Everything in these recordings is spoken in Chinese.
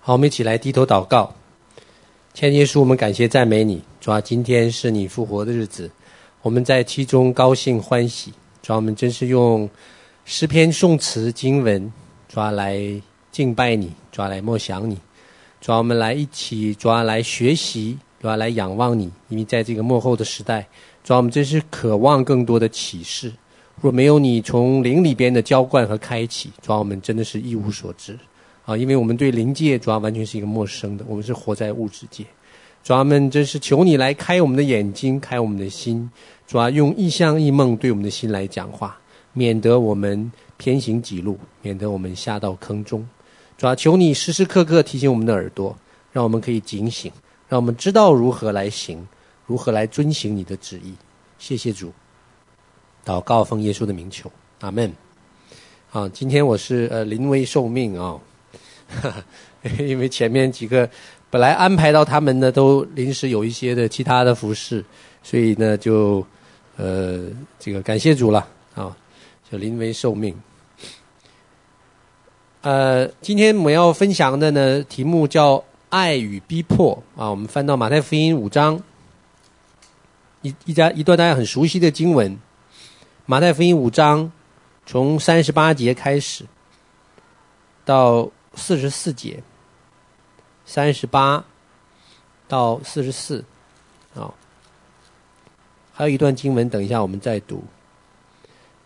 好，我们一起来低头祷告。亲爱的耶稣，我们感谢赞美你，主啊，今天是你复活的日子，我们在其中高兴欢喜。主啊，我们真是用诗篇、颂词、经文，主啊，来敬拜你，主啊，来默想你。主啊，我们来一起，主啊，来学习，主啊，来仰望你。因为在这个幕后的时代，主啊，我们真是渴望更多的启示。若没有你从灵里边的浇灌和开启，主啊，我们真的是一无所知。啊，因为我们对灵界主要完全是一个陌生的，我们是活在物质界。主啊，们真是求你来开我们的眼睛，开我们的心。主啊，用异象异梦对我们的心来讲话，免得我们偏行己路，免得我们下到坑中。主啊，求你时时刻刻提醒我们的耳朵，让我们可以警醒，让我们知道如何来行，如何来遵行你的旨意。谢谢主，祷告奉耶稣的名求，阿门。啊，今天我是呃临危受命啊。哈 哈因为前面几个本来安排到他们呢，都临时有一些的其他的服饰，所以呢就呃这个感谢主了啊，就临危受命。呃，今天我们要分享的呢题目叫“爱与逼迫”啊，我们翻到马太福音五章，一一家一段大家很熟悉的经文，马太福音五章从三十八节开始到。四十四节，三十八到四十四，啊，还有一段经文，等一下我们再读。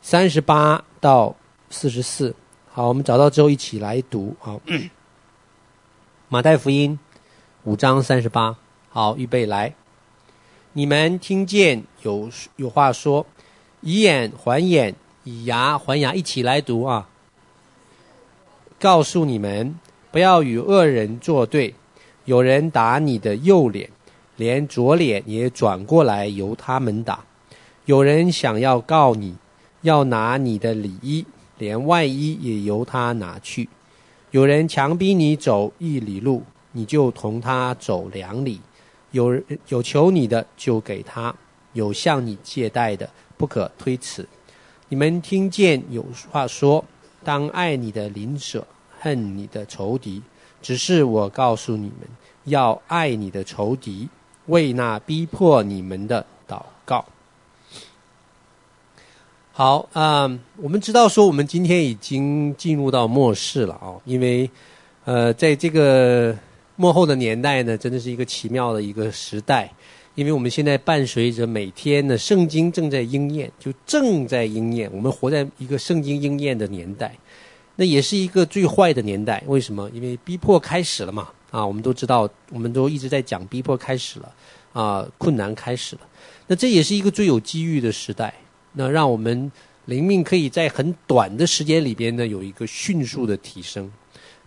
三十八到四十四，好，我们找到之后一起来读。好，马太福音五章三十八，好，预备来。你们听见有有话说，以眼还眼，以牙还牙，一起来读啊。告诉你们，不要与恶人作对。有人打你的右脸，连左脸也转过来由他们打；有人想要告你，要拿你的里衣，连外衣也由他拿去；有人强逼你走一里路，你就同他走两里；有有求你的，就给他；有向你借贷的，不可推辞。你们听见有话说。当爱你的邻舍，恨你的仇敌。只是我告诉你们，要爱你的仇敌，为那逼迫你们的祷告。好，嗯，我们知道说，我们今天已经进入到末世了哦，因为，呃，在这个末后的年代呢，真的是一个奇妙的一个时代。因为我们现在伴随着每天的圣经正在应验，就正在应验。我们活在一个圣经应验的年代，那也是一个最坏的年代。为什么？因为逼迫开始了嘛。啊，我们都知道，我们都一直在讲逼迫开始了，啊，困难开始了。那这也是一个最有机遇的时代。那让我们灵命可以在很短的时间里边呢，有一个迅速的提升。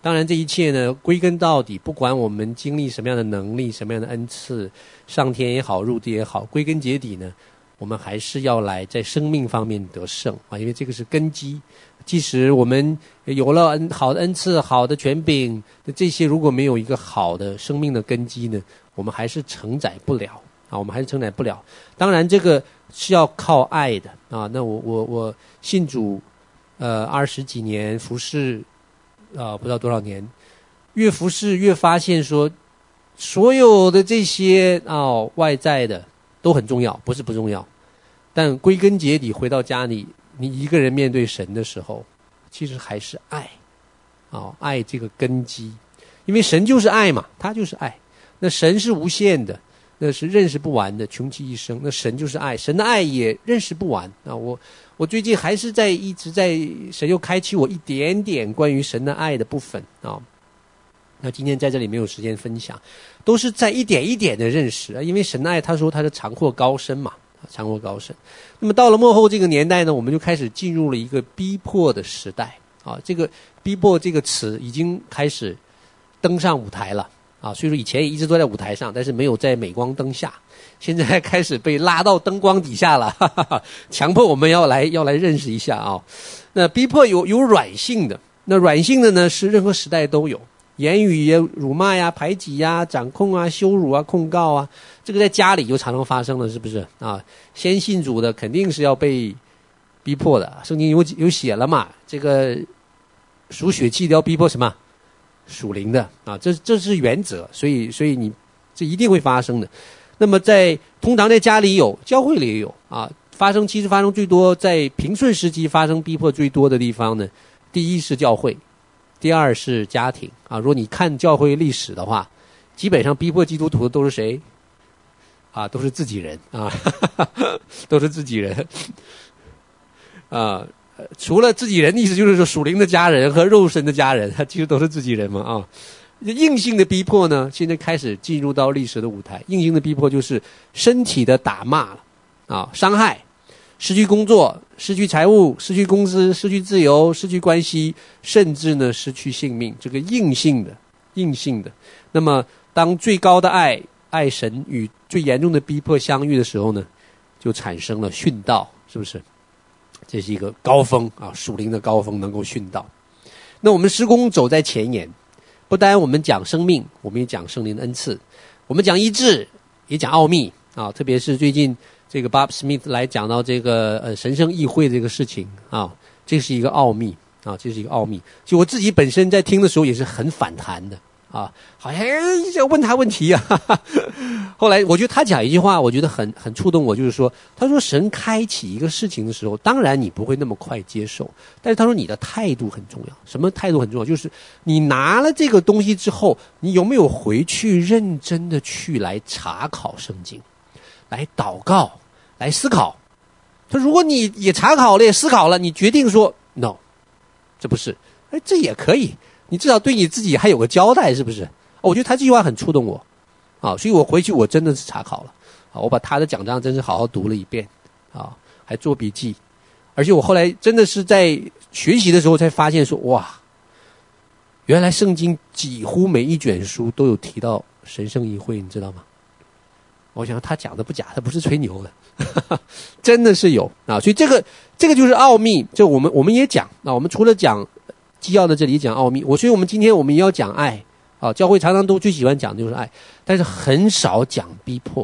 当然，这一切呢，归根到底，不管我们经历什么样的能力、什么样的恩赐，上天也好，入地也好，归根结底呢，我们还是要来在生命方面得胜啊，因为这个是根基。即使我们有了恩好的恩赐、好的权柄，那这些如果没有一个好的生命的根基呢，我们还是承载不了啊，我们还是承载不了。当然，这个是要靠爱的啊。那我我我信主，呃，二十几年服侍。啊、不知道多少年，越服侍越发现说，所有的这些啊、哦、外在的都很重要，不是不重要，但归根结底回到家里，你一个人面对神的时候，其实还是爱，啊、哦，爱这个根基，因为神就是爱嘛，他就是爱，那神是无限的。那是认识不完的，穷其一生。那神就是爱，神的爱也认识不完啊！我我最近还是在一直在神又开启我一点点关于神的爱的部分啊。那今天在这里没有时间分享，都是在一点一点的认识啊。因为神的爱，他说他是长阔高深嘛，长阔高深。那么到了末后这个年代呢，我们就开始进入了一个逼迫的时代啊。这个逼迫这个词已经开始登上舞台了。啊，所以说以前也一直都在舞台上，但是没有在镁光灯下，现在 开始被拉到灯光底下了，哈哈哈，强迫我们要来要来认识一下啊。那逼迫有有软性的，那软性的呢是任何时代都有，言语也、辱骂呀、排挤呀、掌控啊、羞辱啊、控告啊，这个在家里就常常发生了，是不是啊？先信主的肯定是要被逼迫的，圣经有有写了嘛，这个属血气的要逼迫什么？属灵的啊，这这是原则，所以所以你这一定会发生的。那么在通常在家里有，教会里也有啊。发生其实发生最多在平顺时期发生逼迫最多的地方呢，第一是教会，第二是家庭啊。如果你看教会历史的话，基本上逼迫基督徒的都是谁？啊，都是自己人啊，都是自己人 啊。除了自己人，意思就是说属灵的家人和肉身的家人，他 其实都是自己人嘛啊。硬性的逼迫呢，现在开始进入到历史的舞台。硬性的逼迫就是身体的打骂了啊，伤害。失去工作，失去财物，失去工资，失去自由，失去关系，甚至呢失去性命。这个硬性的，硬性的。那么，当最高的爱爱神与最严重的逼迫相遇的时候呢，就产生了殉道，是不是？这是一个高峰啊，属灵的高峰，能够训到。那我们施工走在前沿，不单我们讲生命，我们也讲圣灵的恩赐，我们讲医治，也讲奥秘啊，特别是最近。这个 Bob Smith 来讲到这个呃神圣议会这个事情啊，这是一个奥秘啊，这是一个奥秘。就我自己本身在听的时候也是很反弹的啊，好像要问他问题啊。哈哈。后来我觉得他讲一句话，我觉得很很触动我，就是说，他说神开启一个事情的时候，当然你不会那么快接受，但是他说你的态度很重要。什么态度很重要？就是你拿了这个东西之后，你有没有回去认真的去来查考圣经，来祷告。来思考，他如果你也查考了，也思考了，你决定说 no，这不是，哎，这也可以，你至少对你自己还有个交代，是不是？我觉得他这句话很触动我，啊，所以我回去我真的是查考了，啊，我把他的讲章真是好好读了一遍，啊，还做笔记，而且我后来真的是在学习的时候才发现说，哇，原来圣经几乎每一卷书都有提到神圣议会，你知道吗？我想他讲的不假，他不是吹牛的。真的是有啊，所以这个这个就是奥秘。就我们我们也讲啊，我们除了讲基要的这里讲奥秘，我所以我们今天我们也要讲爱啊。教会常常都最喜欢讲的就是爱，但是很少讲逼迫，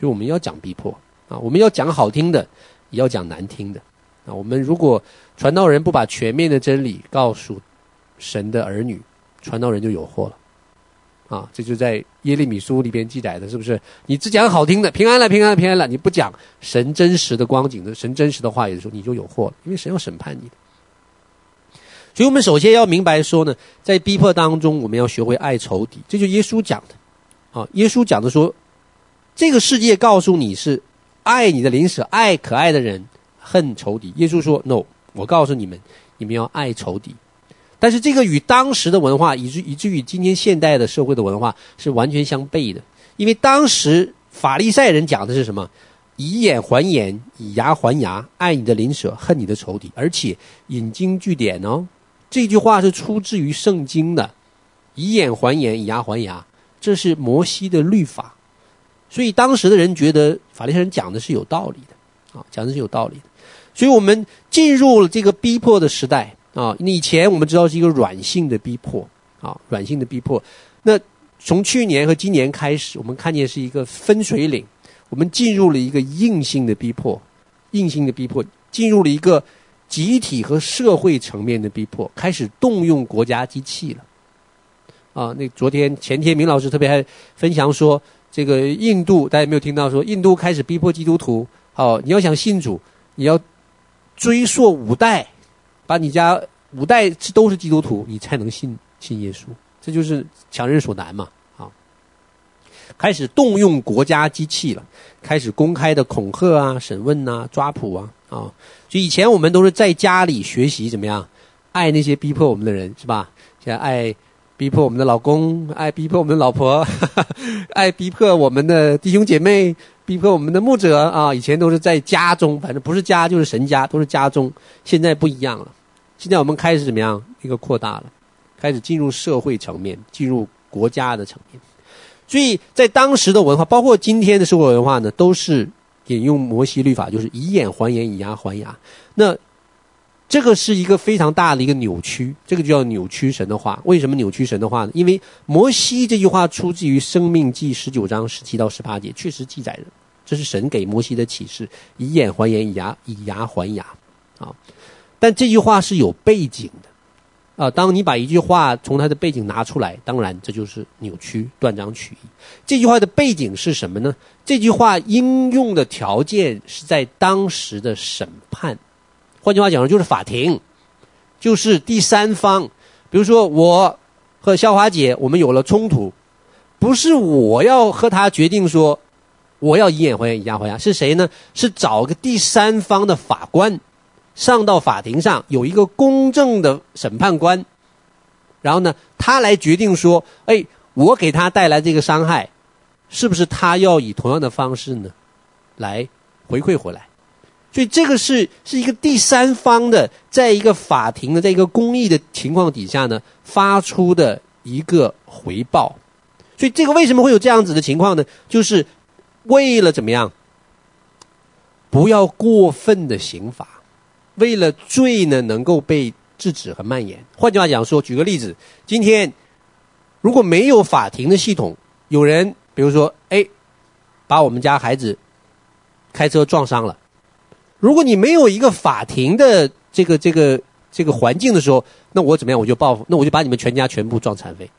所以我们要讲逼迫啊。我们要讲好听的，也要讲难听的啊。我们如果传道人不把全面的真理告诉神的儿女，传道人就有祸了。啊，这就在耶利米书里边记载的，是不是？你只讲好听的，平安了，平安了，平安了，你不讲神真实的光景的，神真实的话语的时候，你就有祸了，因为神要审判你的。所以我们首先要明白说呢，在逼迫当中，我们要学会爱仇敌，这就是耶稣讲的。啊，耶稣讲的说，这个世界告诉你是爱你的邻舍，爱可爱的人，恨仇敌。耶稣说：“No，我告诉你们，你们要爱仇敌。”但是这个与当时的文化，以至以至于今天现代的社会的文化是完全相悖的。因为当时法利赛人讲的是什么？以眼还眼，以牙还牙，爱你的邻舍，恨你的仇敌。而且引经据典哦，这句话是出自于圣经的。以眼还眼，以牙还牙，这是摩西的律法。所以当时的人觉得法利赛人讲的是有道理的啊，讲的是有道理的。所以我们进入了这个逼迫的时代。啊，以前我们知道是一个软性的逼迫，啊，软性的逼迫。那从去年和今年开始，我们看见是一个分水岭，我们进入了一个硬性的逼迫，硬性的逼迫，进入了一个集体和社会层面的逼迫，开始动用国家机器了。啊，那昨天前天，明老师特别还分享说，这个印度大家有没有听到说，印度开始逼迫基督徒，哦，你要想信主，你要追溯五代。把你家五代都是基督徒，你才能信信耶稣，这就是强人所难嘛！开始动用国家机器了，开始公开的恐吓啊、审问呐、抓捕啊啊！就以前我们都是在家里学习怎么样爱那些逼迫我们的人，是吧？现在爱逼迫我们的老公，爱逼迫我们的老婆，哈哈，爱逼迫我们的弟兄姐妹，逼迫我们的牧者啊！以前都是在家中，反正不是家就是神家，都是家中。现在不一样了。现在我们开始怎么样？一个扩大了，开始进入社会层面，进入国家的层面。所以在当时的文化，包括今天的社会文化呢，都是引用摩西律法，就是以眼还眼，以牙还牙。那这个是一个非常大的一个扭曲，这个就叫扭曲神的话。为什么扭曲神的话呢？因为摩西这句话出自于《生命记》十九章十七到十八节，确实记载着，这是神给摩西的启示：以眼还眼，以牙以牙还牙。啊。但这句话是有背景的，啊，当你把一句话从它的背景拿出来，当然这就是扭曲、断章取义。这句话的背景是什么呢？这句话应用的条件是在当时的审判，换句话讲，就是法庭，就是第三方。比如说，我和肖华姐，我们有了冲突，不是我要和她决定说我要以眼还眼，以牙还牙，是谁呢？是找个第三方的法官。上到法庭上有一个公正的审判官，然后呢，他来决定说：“哎，我给他带来这个伤害，是不是他要以同样的方式呢，来回馈回来？”所以这个是是一个第三方的，在一个法庭的，在一个公益的情况底下呢，发出的一个回报。所以这个为什么会有这样子的情况呢？就是为了怎么样，不要过分的刑罚。为了罪呢，能够被制止和蔓延。换句话讲说，举个例子，今天如果没有法庭的系统，有人比如说，哎，把我们家孩子开车撞伤了。如果你没有一个法庭的这个这个这个环境的时候，那我怎么样？我就报复，那我就把你们全家全部撞残废。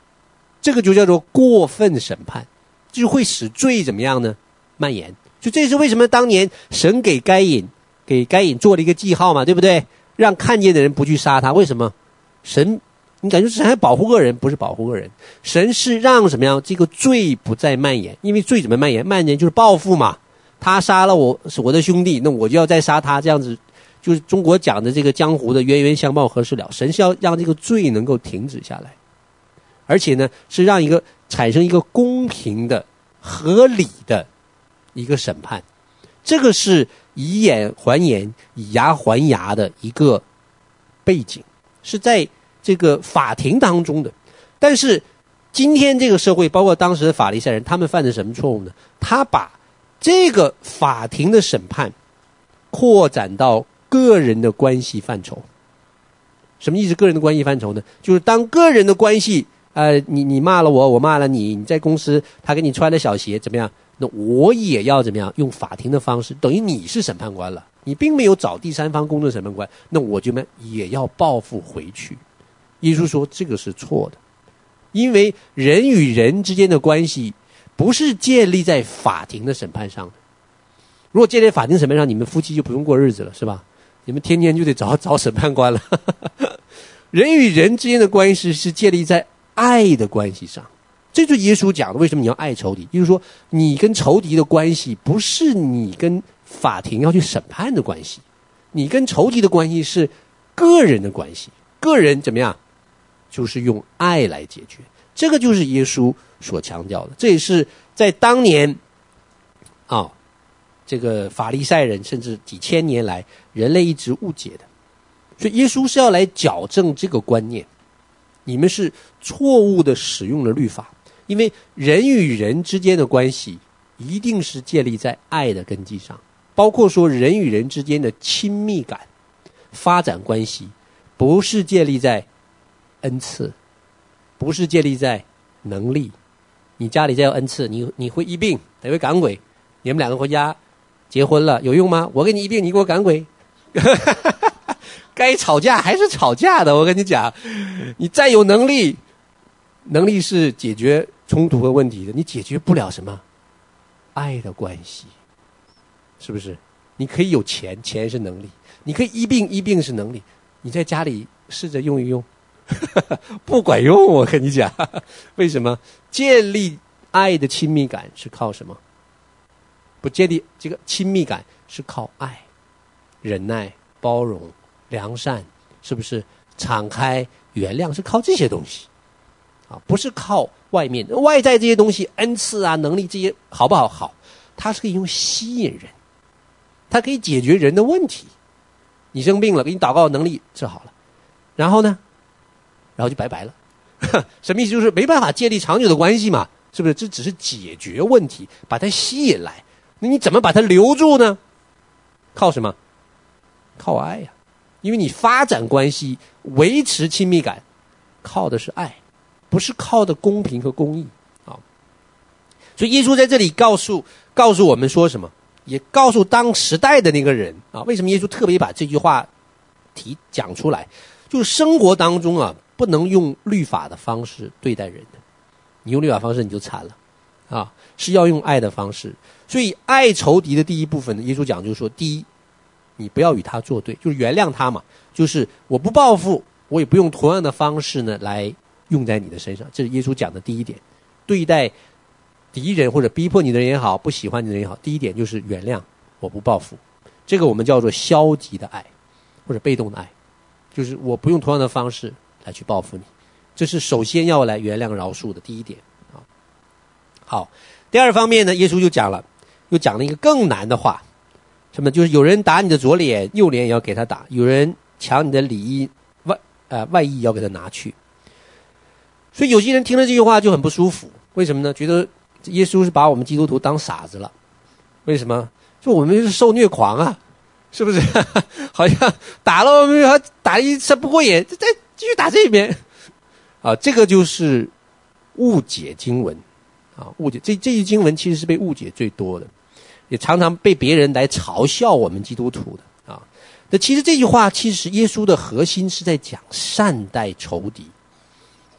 这个就叫做过分审判，就会使罪怎么样呢？蔓延。就这是为什么当年神给该隐。给该隐做了一个记号嘛，对不对？让看见的人不去杀他。为什么？神，你感觉神还保护恶人，不是保护恶人。神是让什么样？这个罪不再蔓延，因为罪怎么蔓延？蔓延就是报复嘛。他杀了我，是我的兄弟，那我就要再杀他。这样子，就是中国讲的这个江湖的冤冤相报何时了？神是要让这个罪能够停止下来，而且呢，是让一个产生一个公平的、合理的一个审判。这个是。以眼还眼，以牙还牙的一个背景，是在这个法庭当中的。但是今天这个社会，包括当时的法利赛人，他们犯的什么错误呢？他把这个法庭的审判扩展到个人的关系范畴。什么意思？个人的关系范畴呢？就是当个人的关系，呃，你你骂了我，我骂了你，你在公司他给你穿的小鞋怎么样？那我也要怎么样？用法庭的方式，等于你是审判官了，你并没有找第三方公正审判官，那我就们也要报复回去。耶稣说这个是错的，因为人与人之间的关系不是建立在法庭的审判上的。如果建立在法庭审判上，你们夫妻就不用过日子了，是吧？你们天天就得找找审判官了。人与人之间的关系是建立在爱的关系上。这就耶稣讲的，为什么你要爱仇敌？就是说，你跟仇敌的关系不是你跟法庭要去审判的关系，你跟仇敌的关系是个人的关系。个人怎么样？就是用爱来解决。这个就是耶稣所强调的。这也是在当年啊、这个法利赛人甚至几千年来人类一直误解的。所以耶稣是要来矫正这个观念。你们是错误的使用了律法。因为人与人之间的关系一定是建立在爱的根基上，包括说人与人之间的亲密感、发展关系，不是建立在恩赐，不是建立在能力。你家里再有恩赐，你你会医病，得会赶鬼，你们两个回家结婚了有用吗？我给你医病，你给我赶鬼，该吵架还是吵架的。我跟你讲，你再有能力，能力是解决。冲突和问题的，你解决不了什么爱的关系，是不是？你可以有钱，钱是能力；你可以医病，医病是能力。你在家里试着用一用，不管用。我跟你讲，为什么？建立爱的亲密感是靠什么？不建立这个亲密感是靠爱、忍耐、包容、良善，是不是？敞开、原谅是靠这些东西。啊，不是靠外面外在这些东西，恩赐啊、能力这些好不好？好，它是可以用吸引人，它可以解决人的问题。你生病了，给你祷告能力治好了，然后呢，然后就拜拜了。什么意思？就是没办法建立长久的关系嘛，是不是？这只是解决问题，把它吸引来。那你怎么把它留住呢？靠什么？靠爱呀，因为你发展关系、维持亲密感，靠的是爱。不是靠的公平和公义。啊，所以耶稣在这里告诉告诉我们说什么，也告诉当时代的那个人。啊，为什么耶稣特别把这句话提讲出来？就是生活当中啊，不能用律法的方式对待人的，你用律法方式你就惨了，啊，是要用爱的方式。所以爱仇敌的第一部分呢，耶稣讲就是说，第一，你不要与他作对，就是原谅他嘛，就是我不报复，我也不用同样的方式呢来用在你的身上，这是耶稣讲的第一点。对待敌人或者逼迫你的人也好，不喜欢你的人也好，第一点就是原谅，我不报复，这个我们叫做消极的爱，或者被动的爱。就是我不用同样的方式来去报复你，这是首先要来原谅饶恕的第一点啊。好，第二方面呢，耶稣就讲了，又讲了一个更难的话，什么？就是有人打你的左脸，右脸也要给他打；有人抢你的里衣，外呃外衣要给他拿去。所以有些人听了这句话就很不舒服，为什么呢？觉得耶稣是把我们基督徒当傻子了。为什么？就我们是受虐狂啊。是不是？好像打了我们，还打一次不过瘾，再继续打这边。啊，这个就是误解经文啊，误解这这些经文其实是被误解最多的，也常常被别人来嘲笑我们基督徒的啊。那其实这句话，其实耶稣的核心是在讲善待仇敌，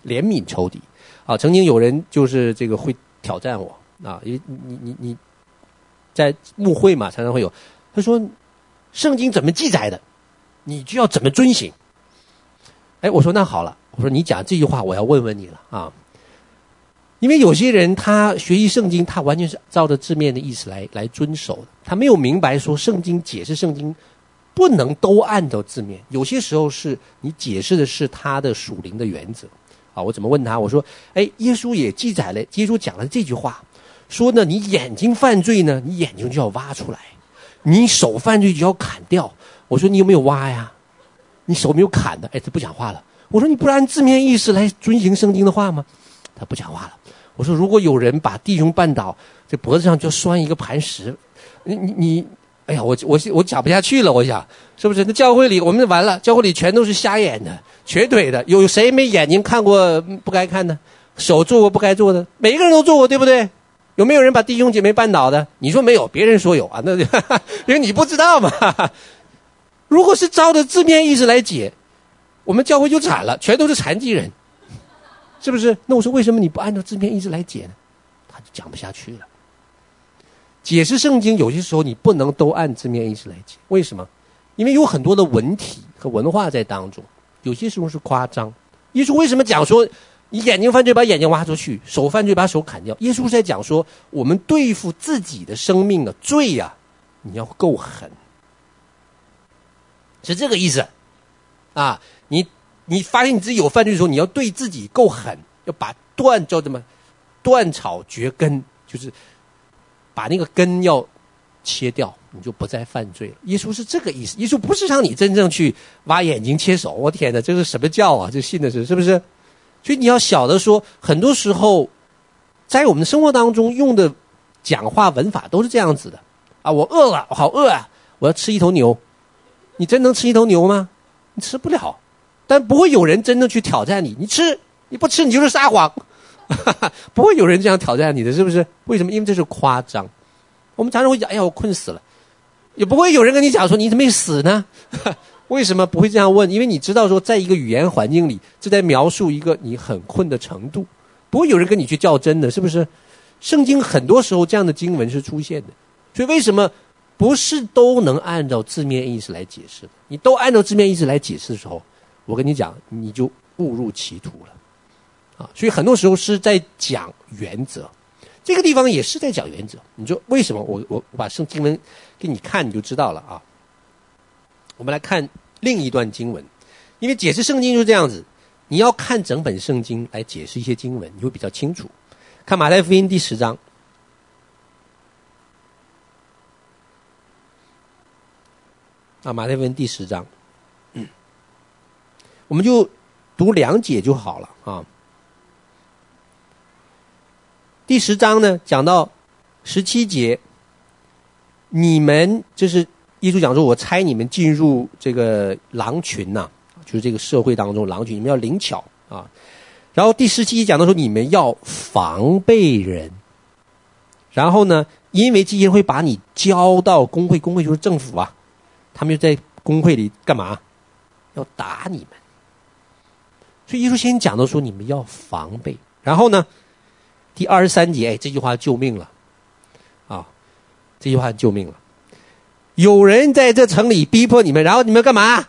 怜悯仇敌。啊，曾经有人就是这个会挑战我啊，因为你你你在牧会嘛，常常会有他说。圣经怎么记载的，你就要怎么遵行。哎，我说那好了，我说你讲这句话，我要问问你了啊。因为有些人他学习圣经，他完全是照着字面的意思来来遵守的，他没有明白说圣经解释圣经不能都按照字面，有些时候是你解释的是他的属灵的原则啊。我怎么问他？我说，哎，耶稣也记载了，耶稣讲了这句话，说呢，你眼睛犯罪呢，你眼睛就要挖出来。你手犯罪就要砍掉，我说你有没有挖呀？你手没有砍的，哎，他不讲话了。我说你不按字面意思来遵行圣经的话吗？他不讲话了。我说如果有人把弟兄绊倒，这脖子上就拴一个磐石，你你你，哎呀，我我我讲不下去了。我想是不是？那教会里我们完了，教会里全都是瞎眼的、瘸腿的，有谁没眼睛看过不该看的，手做过不该做的？每一个人都做过，对不对？有没有人把弟兄姐妹绊倒的？你说没有，别人说有啊，那就 因为你不知道嘛。如果是照着字面意思来解，我们教会就惨了，全都是残疾人，是不是？那我说为什么你不按照字面意思来解呢？他就讲不下去了。解释圣经有些时候你不能都按字面意思来解，为什么？因为有很多的文体和文化在当中，有些时候是夸张。耶稣为什么讲说？你眼睛犯罪，把眼睛挖出去；手犯罪，把手砍掉。耶稣在讲说，我们对付自己的生命的罪呀、你要够狠，是这个意思啊！你你发现你自己有犯罪的时候，你要对自己够狠，要把断叫什么断草绝根，就是把那个根要切掉，你就不再犯罪了。耶稣是这个意思。耶稣不是让你真正去挖眼睛切手。我天哪，这是什么教啊？这信的是是不是？所以你要晓得说，很多时候，在我们的生活当中用的讲话文法都是这样子的啊！我饿了，我好饿啊！我要吃一头牛，你真能吃一头牛吗？你吃不了，但不会有人真的去挑战你。你吃，你不吃，你就是撒谎，不会有人这样挑战你的，是不是？为什么？因为这是夸张。我们常常会讲：“哎呀，我困死了。”也不会有人跟你讲说：“你怎么没死呢？” 为什么不会这样问？因为你知道说，在一个语言环境里，这在描述一个你很困的程度，不会有人跟你去较真的，是不是？圣经很多时候这样的经文是出现的，所以为什么不是都能按照字面意思来解释？你都按照字面意思来解释的时候，我跟你讲，你就误入歧途了所以很多时候是在讲原则，这个地方也是在讲原则。你说为什么？我我我把圣经文给你看，你就知道了啊。我们来看。另一段经文，因为解释圣经就是这样子，你要看整本圣经来解释一些经文，你会比较清楚。看马太福音第十章，啊，马太福音第十章，我们就读两节就好了啊。第十章呢，讲到十七节，你们就是。耶稣讲说：“我猜你们进入这个狼群呐、就是这个社会当中狼群，你们要灵巧啊。”然后第十七讲到说：“你们要防备人。”然后呢，因为这些人会把你交到工会，工会就是政府啊，他们就在工会里干嘛？要打你们。所以耶稣先讲到说，你们要防备。然后呢，第二十三节，哎，这句话救命了，啊，这句话救命了。有人在这城里逼迫你们，然后你们干嘛？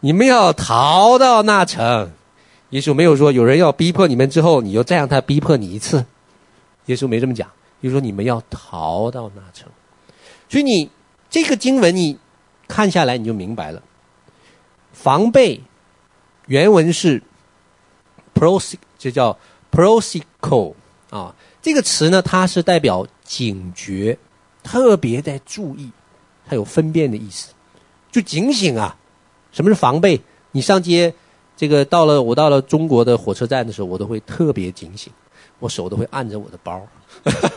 你们要逃到那城。耶稣没有说有人要逼迫你们之后，你就再让他逼迫你一次。耶稣没这么讲，耶稣说你们要逃到那城。所以你这个经文你看下来你就明白了。防备原文是 prose，这叫 prose 口啊。这个词呢，它是代表警觉，特别在注意，它有分辨的意思，就警醒啊。什么是防备？你上街。这个到了，我到了中国的火车站的时候，我都会特别警醒，我手都会按着我的包。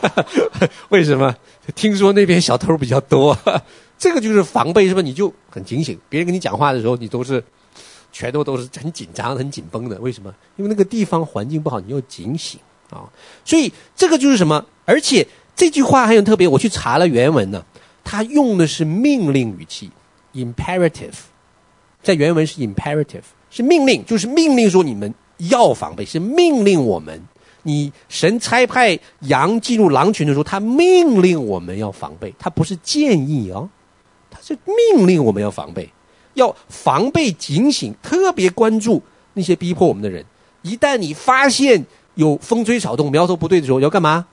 为什么？听说那边小偷比较多，这个就是防备，是吧？你就很警醒，别人跟你讲话的时候，你都是全都都是很紧张、很紧绷的。为什么？因为那个地方环境不好，你要警醒啊。所以这个就是什么？而且这句话还很特别，我去查了原文呢，它用的是命令语气，imperative，在原文是 imperative。是命令，就是命令说你们要防备，是命令我们。你神差派羊进入狼群的时候，他命令我们要防备，他不是建议哦，他是命令我们要防备，要防备警醒，特别关注那些逼迫我们的人。一旦你发现有风吹草动、苗头不对的时候，要干嘛？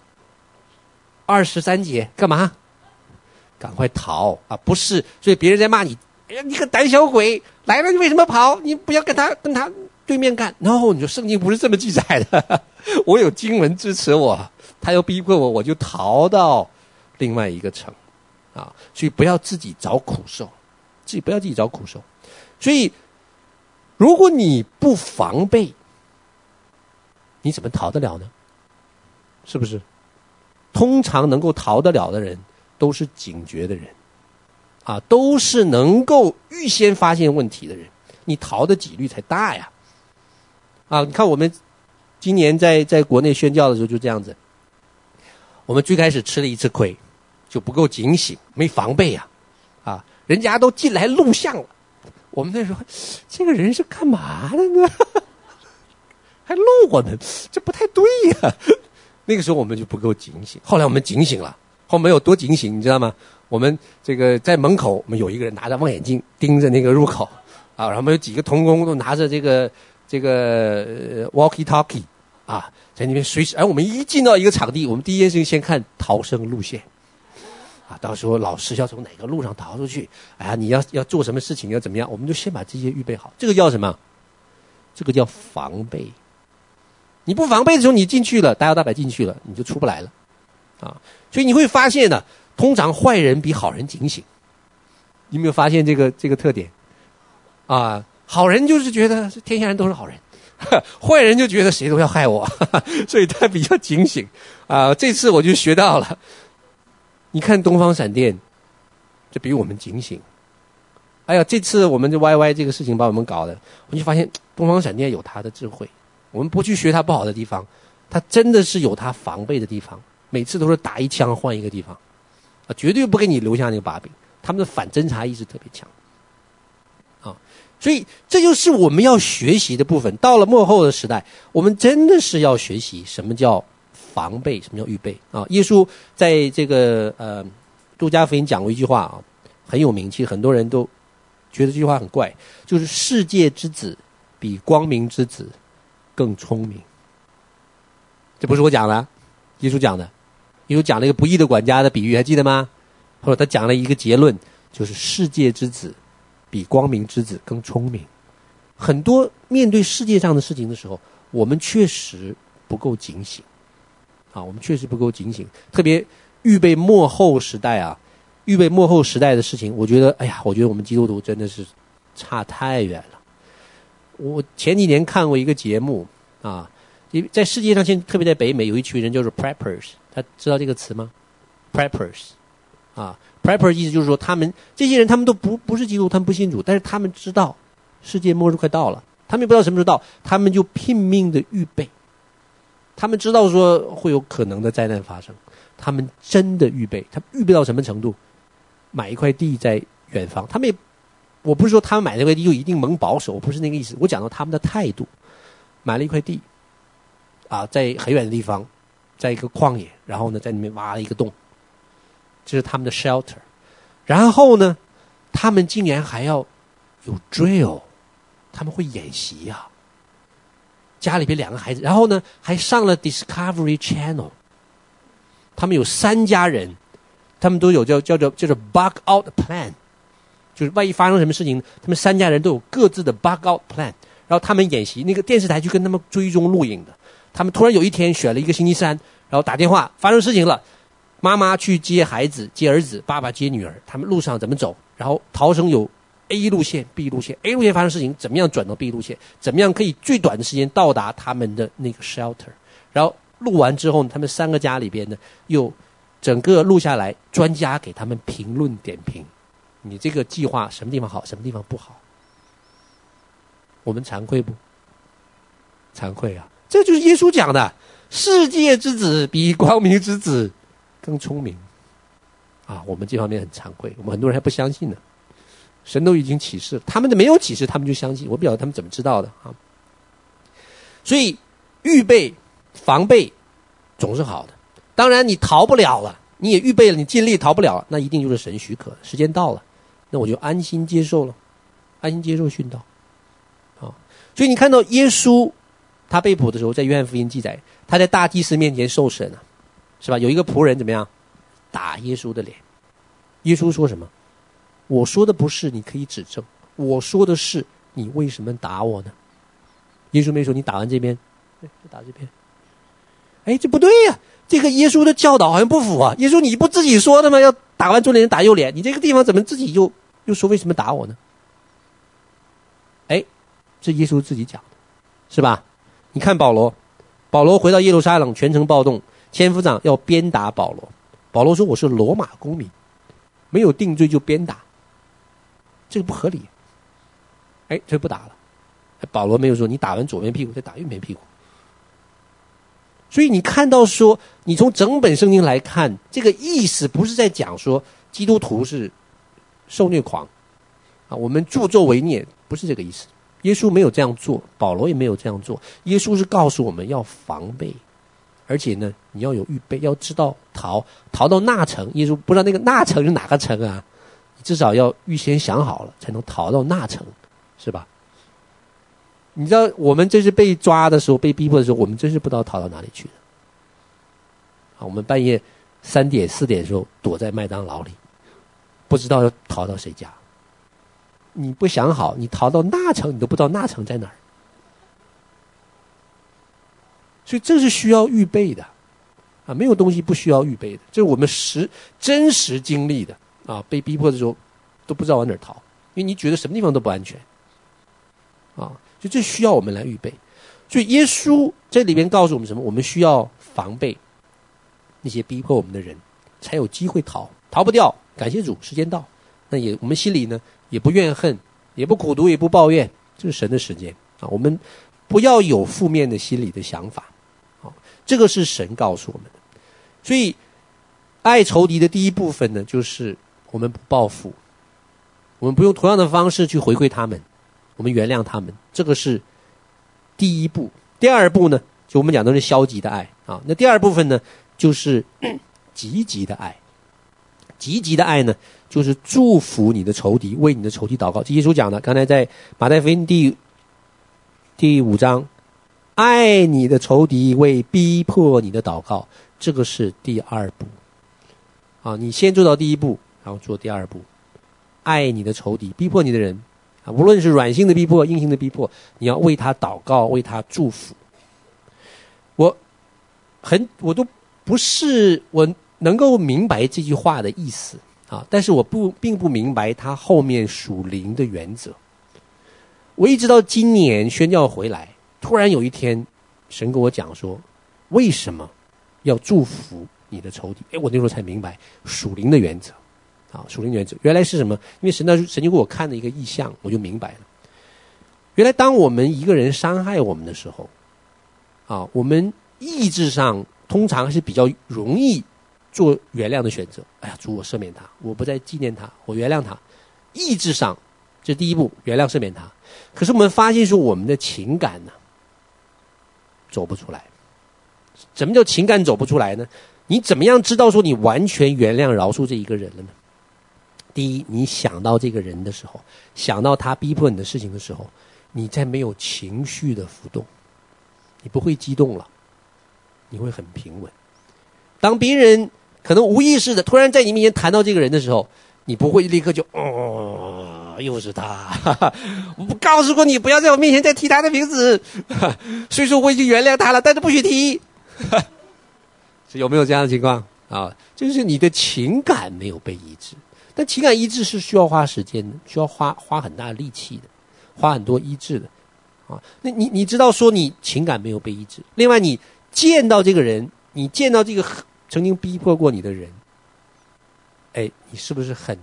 二十三节干嘛？赶快逃啊！不是，所以别人在骂你。哎呀，你个胆小鬼来了，你为什么跑？你不要跟他跟他对面干。然后你说圣经不是这么记载的，我有经文支持我，他要逼迫我，我就逃到另外一个城啊。所以不要自己找苦受，自己不要自己找苦受。所以如果你不防备，你怎么逃得了呢？是不是？通常能够逃得了的人，都是警觉的人。啊，都是能够预先发现问题的人，你逃的几率才大呀！啊，你看我们今年在在国内宣教的时候就这样子，我们最开始吃了一次亏，就不够警醒，没防备呀！啊，人家都进来录像了，我们那时候这个人是干嘛的呢？我们，这不太对呀！那个时候我们就不够警醒，后来我们警醒了，后面有多警醒，你知道吗？我们这个在门口，我们有一个人拿着望远镜盯着那个入口，啊，然后我们有几个童工都拿着这个这个 walkie talkie，啊，在那边随时。而我们一进到一个场地，我们第一件事情先看逃生路线，啊，到时候老师要从哪个路上逃出去，哎呀，你要要做什么事情要怎么样，我们就先把这些预备好。这个叫什么？这个叫防备。你不防备的时候，你进去了，大摇大摆进去了，你就出不来了，啊，所以你会发现呢。通常坏人比好人警醒，你有没有发现这个这个特点？啊，好人就是觉得天下人都是好人，坏人就觉得谁都要害我，所以他比较警醒。啊，这次我就学到了。你看东方闪电，就比我们警醒。哎呀，这次我们这 YY 这个事情把我们搞的，我就发现东方闪电有他的智慧。我们不去学他不好的地方，他真的是有他防备的地方。每次都是打一枪换一个地方。啊，绝对不给你留下那个把柄，他们的反侦查意识特别强，啊，所以这就是我们要学习的部分。到了末后的时代，我们真的是要学习什么叫防备，什么叫预备啊。耶稣在这个呃路加福音讲过一句话啊，很有名气，很多人都觉得这句话很怪，就是世界之子比光明之子更聪明。这不是我讲的，耶稣讲的。耶稣讲了一个不义的管家的比喻，还记得吗？或者他讲了一个结论，就是世界之子比光明之子更聪明。很多面对世界上的事情的时候，我们确实不够警醒啊，我们确实不够警醒。特别预备末后时代啊，预备末后时代的事情，我觉得，哎呀，我觉得我们基督徒真的是差太远了。我前几年看过一个节目啊，因为在世界上，现特别在北美，有一群人叫做 Preppers。他知道这个词吗？Preppers，啊，Preppers 意思就是说，他们这些人他们都不不是基督，他们不信主，但是他们知道世界末日快到了，他们也不知道什么时候到，他们就拼命的预备。他们知道说会有可能的灾难发生，他们真的预备，他预备到什么程度？买一块地在远方，他们也，我不是说他们买那块地就一定蒙保守，我不是那个意思，我讲到他们的态度，买了一块地，啊，在很远的地方，在一个旷野，然后呢，在里面挖了一个洞，这是他们的 shelter。然后呢，他们竟然还要有 drill，他们会演习呀、啊。家里边两个孩子，然后呢，还上了 Discovery Channel。他们有三家人，他们都有叫叫做叫做 bug out plan，就是万一发生什么事情，他们三家人都有各自的 bug out plan。然后他们演习，那个电视台去跟他们追踪录影的。他们突然有一天选了一个星期三，然后打电话，发生事情了，妈妈去接孩子接儿子，爸爸接女儿，他们路上怎么走？然后逃生有 A 路线、B 路线，A 路线发生事情，怎么样转到 B 路线？怎么样可以最短的时间到达他们的那个 shelter？然后录完之后，他们三个家里边呢，又整个录下来，专家给他们评论点评，你这个计划什么地方好，什么地方不好。我们惭愧不？惭愧啊！这就是耶稣讲的：世界之子比光明之子更聪明。啊，我们这方面很惭愧，我们很多人还不相信呢。神都已经启示，他们的没有启示，他们就相信。我不晓得他们怎么知道的啊。所以预备防备总是好的。当然你逃不了了，你也预备了，你尽力逃不了，那一定就是神许可。时间到了，那我就安心接受了，安心接受训导。所以你看到耶稣，他被捕的时候，在约翰福音记载，他在大祭司面前受审啊，是吧？有一个仆人怎么样，打耶稣的脸。耶稣说什么？我说的不是，你可以指证；我说的是，你为什么打我呢？耶稣没说你打完这边，就打这边。哎，这不对呀、这个耶稣的教导好像不符啊。耶稣你不自己说的吗？要打完左脸打右脸，你这个地方怎么自己就又说为什么打我呢？哎这耶稣自己讲的，是吧？你看保罗，保罗回到耶路撒冷，全城暴动，千夫长要鞭打保罗。保罗说：“我是罗马公民，没有定罪就鞭打，这个不合理。”哎，这不打了。保罗没有说你打完左边屁股再打右边屁股。所以你看到说，你从整本圣经来看，这个意思不是在讲说基督徒是受虐狂啊，我们助纣为虐，不是这个意思。耶稣没有这样做，保罗也没有这样做。耶稣是告诉我们要防备，而且呢，你要有预备，要知道逃逃到那城。耶稣不知道那个那城是哪个城啊？至少要预先想好了，才能逃到那城，是吧？你知道我们这是被抓的时候，被逼迫的时候，我们真是不知道逃到哪里去的。啊，我们半夜三点四点的时候躲在麦当劳里，不知道要逃到谁家。你不想好，你逃到那城，你都不知道那城在哪儿，所以这是需要预备的，啊，没有东西不需要预备的，这是我们实真实经历的啊。被逼迫的时候，都不知道往哪儿逃，因为你觉得什么地方都不安全，啊，所以这需要我们来预备。所以耶稣这里边告诉我们什么？我们需要防备那些逼迫我们的人，才有机会逃，逃不掉。感谢主，时间到，那也我们心里呢？也不怨恨，也不苦读，也不抱怨，这是神的时间啊！我们不要有负面的心理的想法，啊，这个是神告诉我们的。所以，爱仇敌的第一部分呢，就是我们不报复，我们不用同样的方式去回馈他们，我们原谅他们，这个是第一步。第二步呢，就我们讲的是消极的爱啊。那第二部分呢，就是积极的爱。积极的爱呢，就是祝福你的仇敌，为你的仇敌祷告。这耶稣讲的，刚才在马太福音第第五章，爱你的仇敌，为逼迫你的祷告，这个是第二步。啊，你先做到第一步，然后做第二步，爱你的仇敌，逼迫你的人啊，无论是软性的逼迫、硬性的逼迫，你要为他祷告，为他祝福。我很，我都不是我。能够明白这句话的意思啊，但是我不并不明白他后面属灵的原则。我一直到今年宣教回来，突然有一天，神跟我讲说，为什么要祝福你的仇敌？哎，我那时候才明白属灵的原则啊，属灵原则原来是什么？因为神那神就给我看了一个意象，我就明白了。原来当我们一个人伤害我们的时候，啊，我们意志上通常是比较容易。做原谅的选择。哎呀，主，我赦免他，我不再纪念他，我原谅他。意志上，这第一步，原谅赦免他。可是我们发现说，我们的情感呢，走不出来。什么叫情感走不出来呢？你怎么样知道说你完全原谅饶恕这一个人了呢？第一，你想到这个人的时候，想到他逼迫你的事情的时候，你在没有情绪的浮动，你不会激动了，你会很平稳。当别人可能无意识的突然在你面前谈到这个人的时候，你不会立刻就哦，又是他，哈哈，我不告诉过你不要在我面前再提他的名字，虽说我已经原谅他了，但是不许提。哈有没有这样的情况啊？就是你的情感没有被医治。但情感医治是需要花时间的，需要花花很大的力气的，花很多医治的，啊，那你你知道说你情感没有被医治，另外你见到这个人，你见到这个曾经逼迫过你的人，哎，你是不是很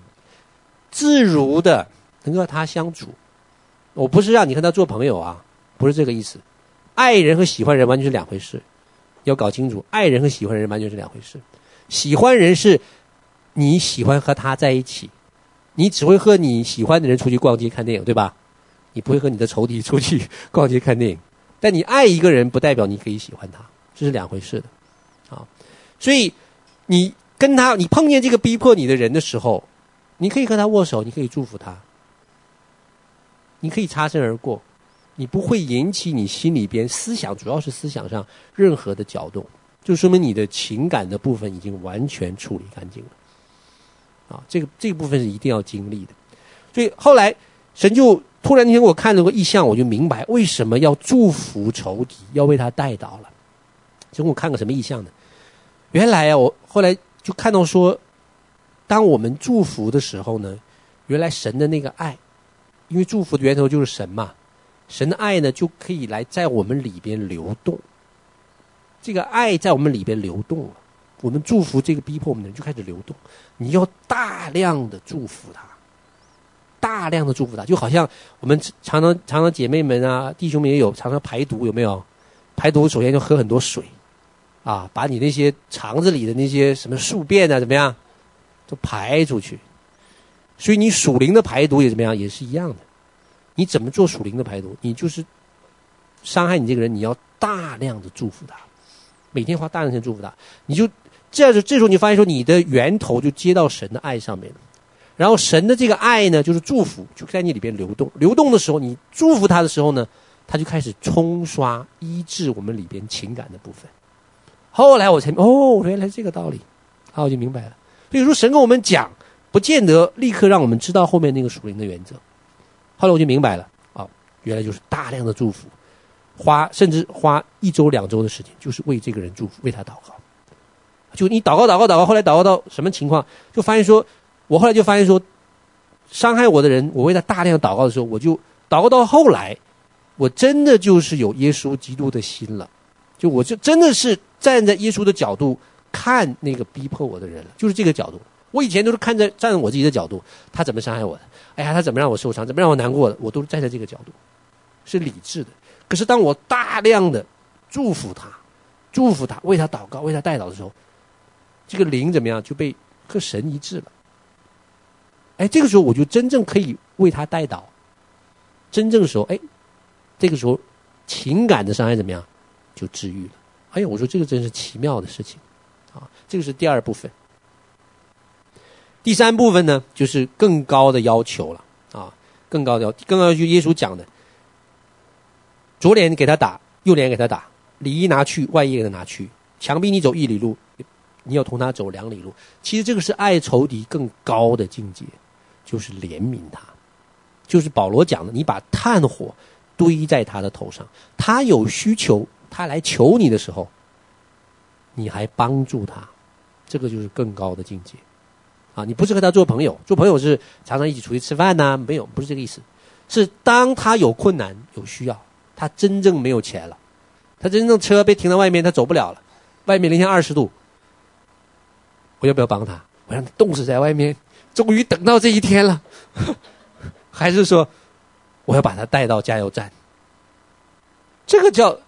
自如的能和他相处？我不是让你和他做朋友啊，不是这个意思。爱人和喜欢人完全是两回事，要搞清楚，爱人和喜欢人完全是两回事。喜欢人是。你喜欢和他在一起，你只会和你喜欢的人出去逛街看电影，对吧？你不会和你的仇敌出去 逛街看电影。但你爱一个人，不代表你可以喜欢他，这是两回事的。所以你跟他，你碰见这个逼迫你的人的时候，你可以和他握手，你可以祝福他，你可以擦身而过，你不会引起你心里边思想，主要是思想上任何的搅动，就说明你的情感的部分已经完全处理干净了。啊，这个这部分是一定要经历的，所以后来神就突然间我看了个异象，我就明白为什么要祝福仇敌，要为他代祷了。就给我看个什么异象呢？原来啊，我后来就看到说，当我们祝福的时候呢，原来神的那个爱，因为祝福的源头就是神嘛，神的爱呢就可以来在我们里边流动，这个爱在我们里边流动了。我们祝福这个逼迫我们的人就开始流动，你要大量的祝福他，大量的祝福他，就好像我们常常常常姐妹们啊、弟兄们也有常常排毒，有没有？排毒首先就喝很多水，啊，把你那些肠子里的那些什么宿便啊怎么样，都排出去。所以你属灵的排毒也怎么样，也是一样的。你怎么做属灵的排毒？你就是伤害你这个人，你要大量的祝福他，每天花大量钱祝福他，你就。这样子，这时候你发现说，你的源头就接到神的爱上面了，然后神的这个爱呢，就是祝福，就在你里边流动。流动的时候，你祝福他的时候呢，他就开始冲刷、医治我们里边情感的部分。后来我才哦，原来这个道理，啊，我就明白了。所以说，神跟我们讲，不见得立刻让我们知道后面那个属灵的原则。后来我就明白了，啊，原来就是大量的祝福，花甚至花一周、两周的时间，就是为这个人祝福，为他祷告。就你祷告祷告祷告，后来祷告到什么情况？就发现说，我后来就发现说，伤害我的人，我为他大量祷告的时候，我就祷告到后来，我真的就是有耶稣基督的心了，就我就真的是站在耶稣的角度看那个逼迫我的人，就是这个角度。我以前都是看在站在我自己的角度，他怎么伤害我的？哎呀，他怎么让我受伤？怎么让我难过的？我都是站在这个角度，是理智的。可是当我大量的祝福他，祝福他，为他祷告，为他代祷的时候，这个灵怎么样就被和神一致了？哎，这个时候我就真正可以为他代祷。真正的时候，哎，这个时候情感的伤害怎么样就治愈了？哎呀，我说这个真是奇妙的事情啊！这个是第二部分。第三部分呢，就是更高的要求了啊！更高的要，更高的就耶稣讲的：左脸给他打，右脸给他打，里衣拿去，外衣给他拿去，强逼你走一里路。你要同他走两里路，其实这个是爱仇敌更高的境界，就是怜悯他，就是保罗讲的，你把炭火堆在他的头上，他有需求，他来求你的时候，你还帮助他，这个就是更高的境界，啊，你不是和他做朋友，做朋友是常常一起出去吃饭呐，没有，不是这个意思，是当他有困难有需要，他真正没有钱了，他真正车被停在外面，他走不了了，外面零下二十度。我要不要帮他？我让他冻死在外面，终于等到这一天了。还是说，我要把他带到加油站？这个叫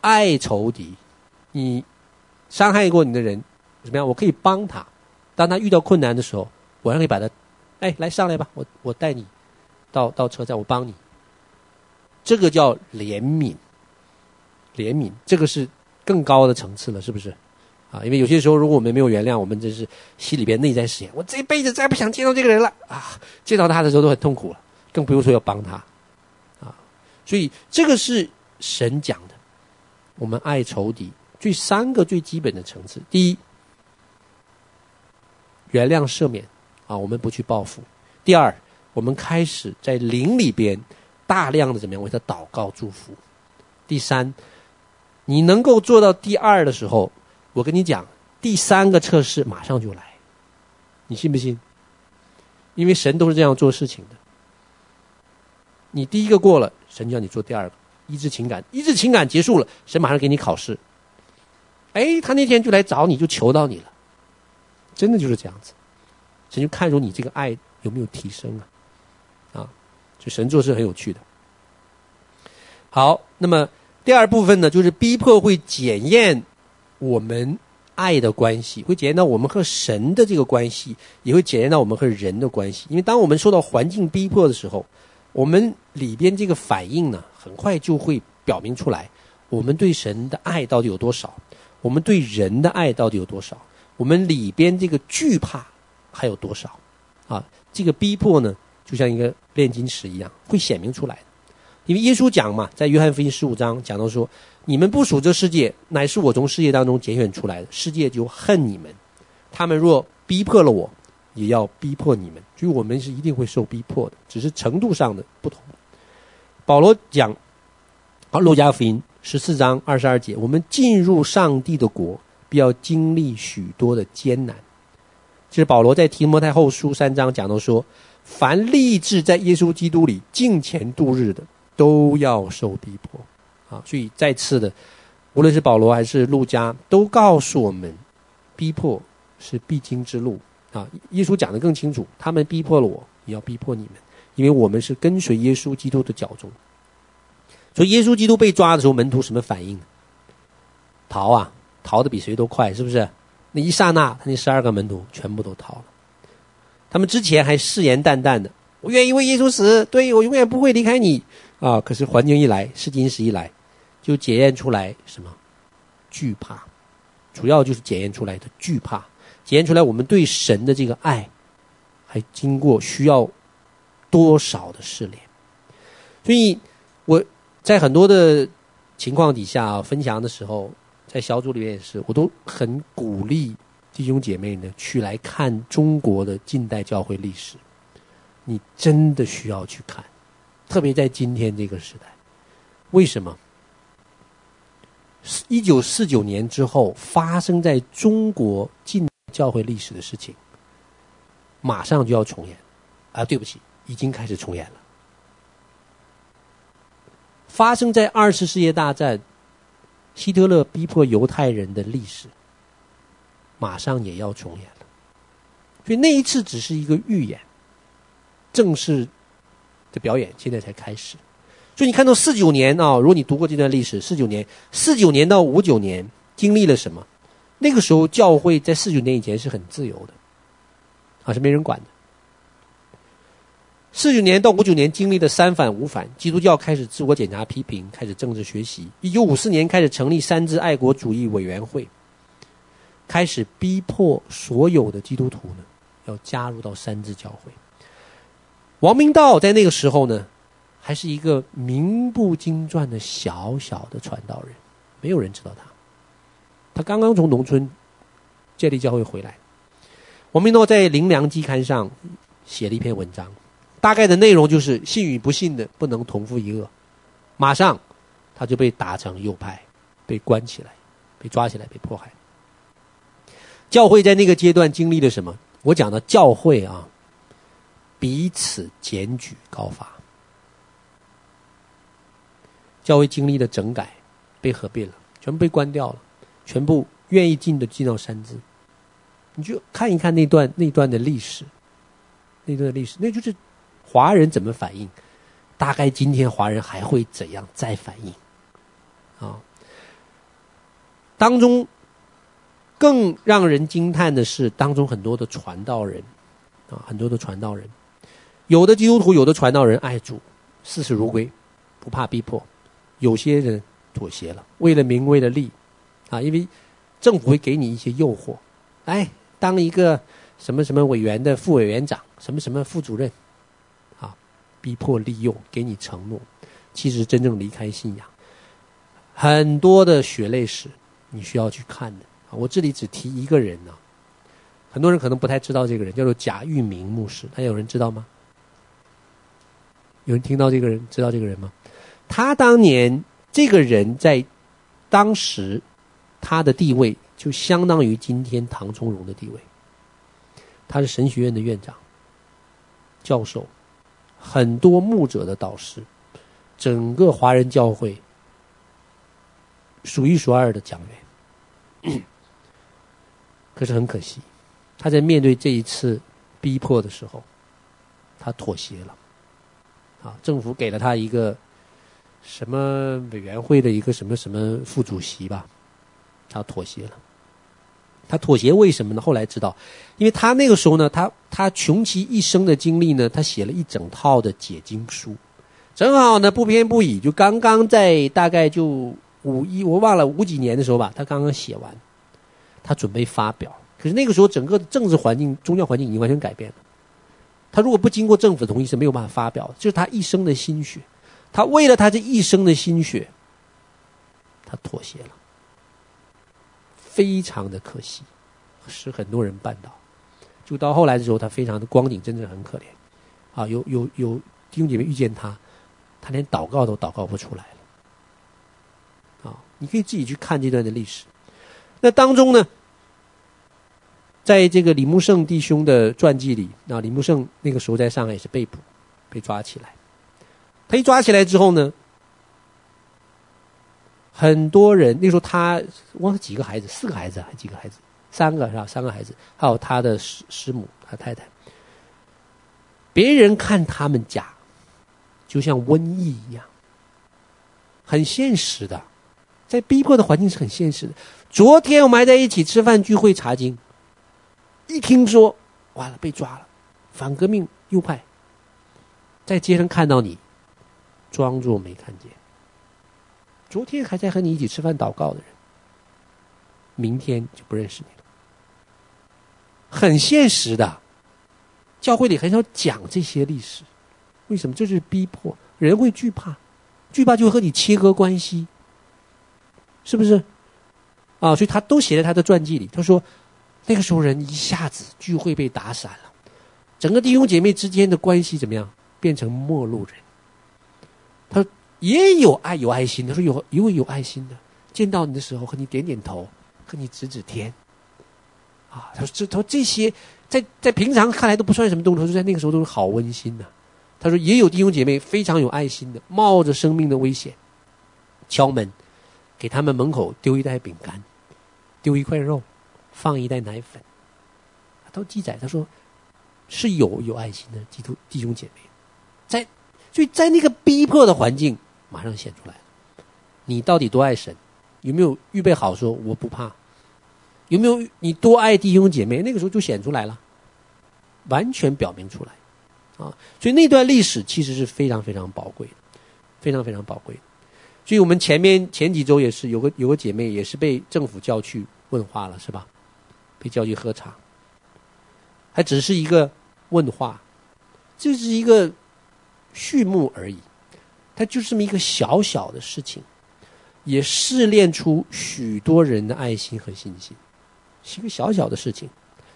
爱仇敌。你伤害过你的人怎么样？我可以帮他。当他遇到困难的时候，我让你把他，哎，来上来吧，我我带你到到车站，我帮你。这个叫怜悯，怜悯，这个是更高的层次了，是不是？啊，因为有些时候，如果我们没有原谅，我们真是心里边内在誓言，我这辈子再不想见到这个人了啊！见到他的时候都很痛苦了，更不用说要帮他啊。所以这个是神讲的，我们爱仇敌最三个最基本的层次：第一，原谅赦免啊，我们不去报复；第二，我们开始在灵里边大量的怎么样为他祷告祝福；第三，你能够做到第二的时候。我跟你讲，第三个测试马上就来，你信不信？因为神都是这样做事情的。你第一个过了，神叫你做第二个，医治情感，医治情感结束了，神马上给你考试。哎，他那天就来找你，就求到你了，真的就是这样子。神就看出你这个爱有没有提升啊？啊，就神做事很有趣的。好，那么第二部分呢，就是逼迫会检验。我们爱的关系会检验到我们和神的这个关系，也会检验到我们和人的关系。因为当我们受到环境逼迫的时候，我们里边这个反应呢，很快就会表明出来，我们对神的爱到底有多少，我们对人的爱到底有多少，我们里边这个惧怕还有多少啊？这个逼迫呢，就像一个炼金石一样，会显明出来。因为耶稣讲嘛，在约翰福音十五章讲到说。你们不属这世界，乃是我从世界当中拣选出来的。世界就恨你们，他们若逼迫了我，也要逼迫你们。所以我们是一定会受逼迫的，只是程度上的不同。保罗讲，啊，路加福音十四章二十二节，我们进入上帝的国，必要经历许多的艰难。其实保罗在提摩太后书三章讲到说，凡立志在耶稣基督里敬虔度日的，都要受逼迫。啊，所以再次的，无论是保罗还是路加，都告诉我们，逼迫是必经之路啊。耶稣讲得更清楚，他们逼迫了我，也要逼迫你们，因为我们是跟随耶稣基督的脚踪。所以耶稣基督被抓的时候，门徒什么反应？逃啊，逃的比谁都快，是不是？那一刹那，他那十二个门徒全部都逃了。他们之前还誓言旦旦的，我愿意为耶稣死，对，我永远不会离开你啊。可是环境一来，试金石一来。就检验出来什么？惧怕，主要就是检验出来的惧怕，检验出来我们对神的这个爱，还经过需要多少的试炼。所以我在很多的情况底下分享的时候，在小组里面也是，我都很鼓励弟兄姐妹呢去来看中国的近代教会历史，你真的需要去看，特别在今天这个时代，为什么？一九四九年之后发生在中国近教会历史的事情，马上就要重演，啊，对不起，已经开始重演了。发生在二次世界大战，希特勒逼迫犹太人的历史，马上也要重演了。所以那一次只是一个预演，正式的表演现在才开始。所以你看到四九年啊，如果你读过这段历史，四九年、四九年到五九年经历了什么？那个时候教会在四九年以前是很自由的，啊，是没人管的。四九年到五九年经历了三反五反，基督教开始自我检查批评，开始政治学习。一九五四年开始成立三自爱国主义委员会，开始逼迫所有的基督徒呢要加入到三自教会。王明道在那个时候呢，还是一个名不经传的小小的传道人，没有人知道他。他刚刚从农村建立教会回来。王明道在《灵粮季刊》上写了一篇文章，大概的内容就是信与不信的不能同父一轭。马上他就被打成右派，被关起来，被抓起来，被迫害。教会在那个阶段经历了什么？我讲的教会啊，彼此检举告发。教会经历了整改，被合并了，全部被关掉了，全部愿意进的进到三自。你就看一看那段那段的历史，那段的历史，那就是华人怎么反应，大概今天华人还会怎样再反应啊？当中更让人惊叹的是，当中很多的传道人啊，很多的传道人，有的基督徒，有的传道人爱主，视死如归，不怕逼迫。有些人妥协了。为了名，为了利，啊，因为政府会给你一些诱惑，哎当一个什么什么委员的副委员长，什么什么副主任，逼迫利诱，给你承诺，其实真正离开信仰，很多的血泪史，你需要去看的。我这里只提一个人呢，啊，很多人可能不太知道这个人，叫做贾玉明牧师，还有人知道吗？有人听到这个人，知道这个人吗？他当年这个人在当时他的地位就相当于今天唐崇荣的地位。他是神学院的院长、教授，很多牧者的导师，整个华人教会数一数二的讲员。可是很可惜，他在面对这一次逼迫的时候，他妥协了。啊，政府给了他一个什么委员会的一个什么什么副主席吧，他妥协了。他妥协为什么呢？后来知道，因为他那个时候呢，他他穷其一生的经历呢，他写了一整套的解经书，正好呢不偏不倚，就刚刚在大概就五一我忘了五几年的时候吧，他刚刚写完，他准备发表。可是那个时候整个政治环境、宗教环境已经完全改变了。他如果不经过政府同意是没有办法发表的，就是他一生的心血。他为了他这一生的心血，他妥协了，非常的可惜，使很多人绊倒。就到后来的时候，他非常的光景，真的很可怜。啊，有有有弟兄姐妹遇见他，他连祷告都祷告不出来了。啊，你可以自己去看这段的历史。那当中呢？在这个李木胜弟兄的传记里，那李木胜那个时候在上海也是被捕，被抓起来。他一抓起来之后呢，很多人那时候他忘了几个孩子，四个孩子还几个孩子？三个是吧？三个孩子，还有他的师师母，他太太。别人看他们家，就像瘟疫一样，很现实的，在逼迫的环境是很现实的。昨天我们还在一起吃饭聚会查经。一听说完了被抓了，反革命右派在街上看到你，装作没看见。昨天还在和你一起吃饭祷告的人，明天就不认识你了。很现实的，教会里很少讲这些历史，为什么？这是逼迫，人会惧怕，惧怕就会和你切割关系，是不是？啊，所以他都写在他的传记里，他说。那个时候，人一下子聚会被打散了，整个弟兄姐妹之间的关系怎么样？变成陌路人。也有爱有爱心的，说有一位有爱心的，见到你的时候和你点点头，和你指指天。啊，他说这他说这些在在平常看来都不算什么动作，他说在那个时候都是好温馨的。他说也有弟兄姐妹非常有爱心的，冒着生命的危险敲门，给他们门口丢一袋饼干，丢一块肉。放一袋奶粉，都记载。他说是有有爱心的基督弟兄姐妹，在所以在那个逼迫的环境，马上显出来了。你到底多爱神？有没有预备好说我不怕？有没有你多爱弟兄姐妹？那个时候就显出来了，完全表明出来啊！所以那段历史其实是非常非常宝贵的，非常非常宝贵的。所以我们前面前几周也是有个有个姐妹也是被政府叫去问话了，是吧？被叫去喝茶，还只是一个问话，这是一个序幕而已。它就是这么一个小小的事情，也试炼出许多人的爱心和信心，是一个小小的事情。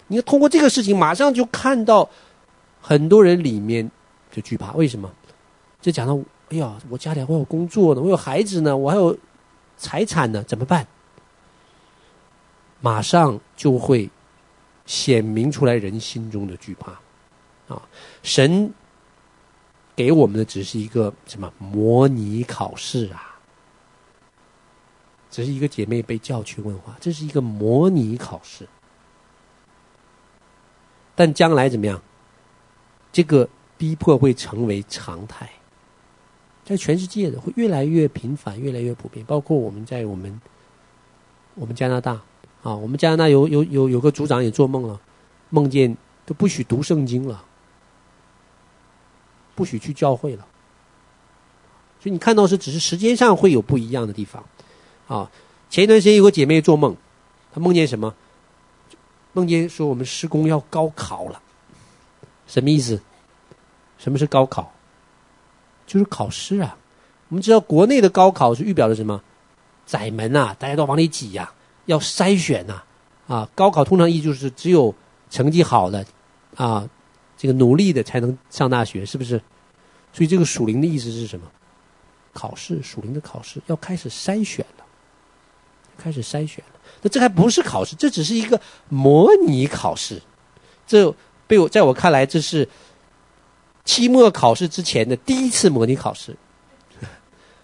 你看，通过这个事情，马上就看到很多人里面就惧怕。为什么？就讲到，哎呀，我家里还有工作呢，我有孩子呢，我还有财产呢，怎么办？马上就会显明出来人心中的惧怕，啊！神给我们的只是一个什么模拟考试啊？只是一个姐妹被叫去问话，这是一个模拟考试。但将来怎么样？这个逼迫会成为常态，在全世界的会越来越频繁，越来越普遍，包括我们在我们我们加拿大。啊，我们加拿大有有有有个组长也做梦了，梦见都不许读圣经了，不许去教会了。所以你看到是只是时间上会有不一样的地方，啊。前一段时间有个姐妹做梦，她梦见什么？梦见说我们施工要高考了，什么意思？什么是高考？就是考试啊。我们知道国内的高考是预表的什么？窄门呐、大家都往里挤呀、要筛选呐、啊。啊，高考通常意义就是只有成绩好的啊，这个努力的才能上大学，是不是？所以这个属灵的意思是什么？考试，属灵的考试要开始筛选了，开始筛选了。那这还不是考试，这只是一个模拟考试。这被我在我看来，这是期末考试之前的第一次模拟考试。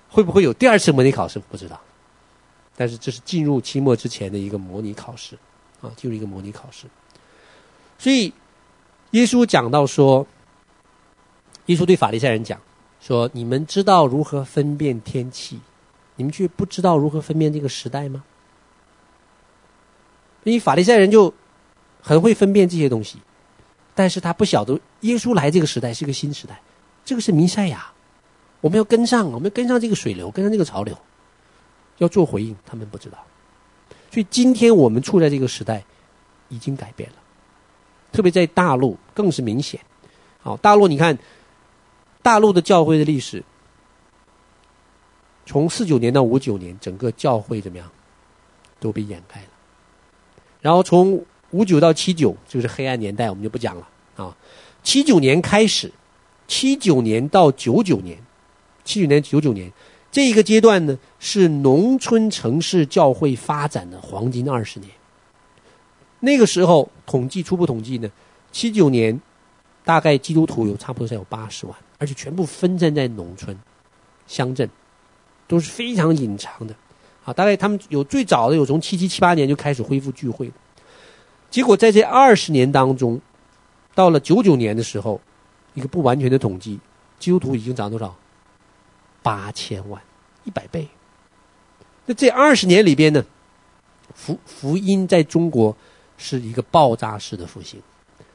会不会有第二次模拟考试？不知道。但是这是进入期末之前的一个模拟考试啊，进入一个模拟考试。所以耶稣讲到说，耶稣对法利赛人讲说：“你们知道如何分辨天气，你们却不知道如何分辨这个时代吗？”因为法利赛人就很会分辨这些东西，但是他不晓得耶稣来这个时代是个新时代，这个是弥赛亚，我们要跟上，我们要跟上这个水流，跟上这个潮流，要做回应。他们不知道，所以今天我们处在这个时代已经改变了，特别在大陆更是明显。好，大陆你看，大陆的教会的历史，从四九年到五九年，整个教会怎么样都被掩盖了。然后从五九到七九就是黑暗年代，我们就不讲了啊。七九年开始，七九年到九九年，七九年九九年这一个阶段呢，是农村城市教会发展的黄金二十年。那个时候统计初步统计呢，七九年大概基督徒有差不多才有八十万，而且全部分散在农村、乡镇，都是非常隐藏的。啊，大概他们有最早的有从七七七八年就开始恢复聚会，结果在这二十年当中，到了九九年的时候，一个不完全的统计，基督徒已经涨多少？八千万，一百倍。那这二十年里边呢，福福音在中国是一个爆炸式的复兴，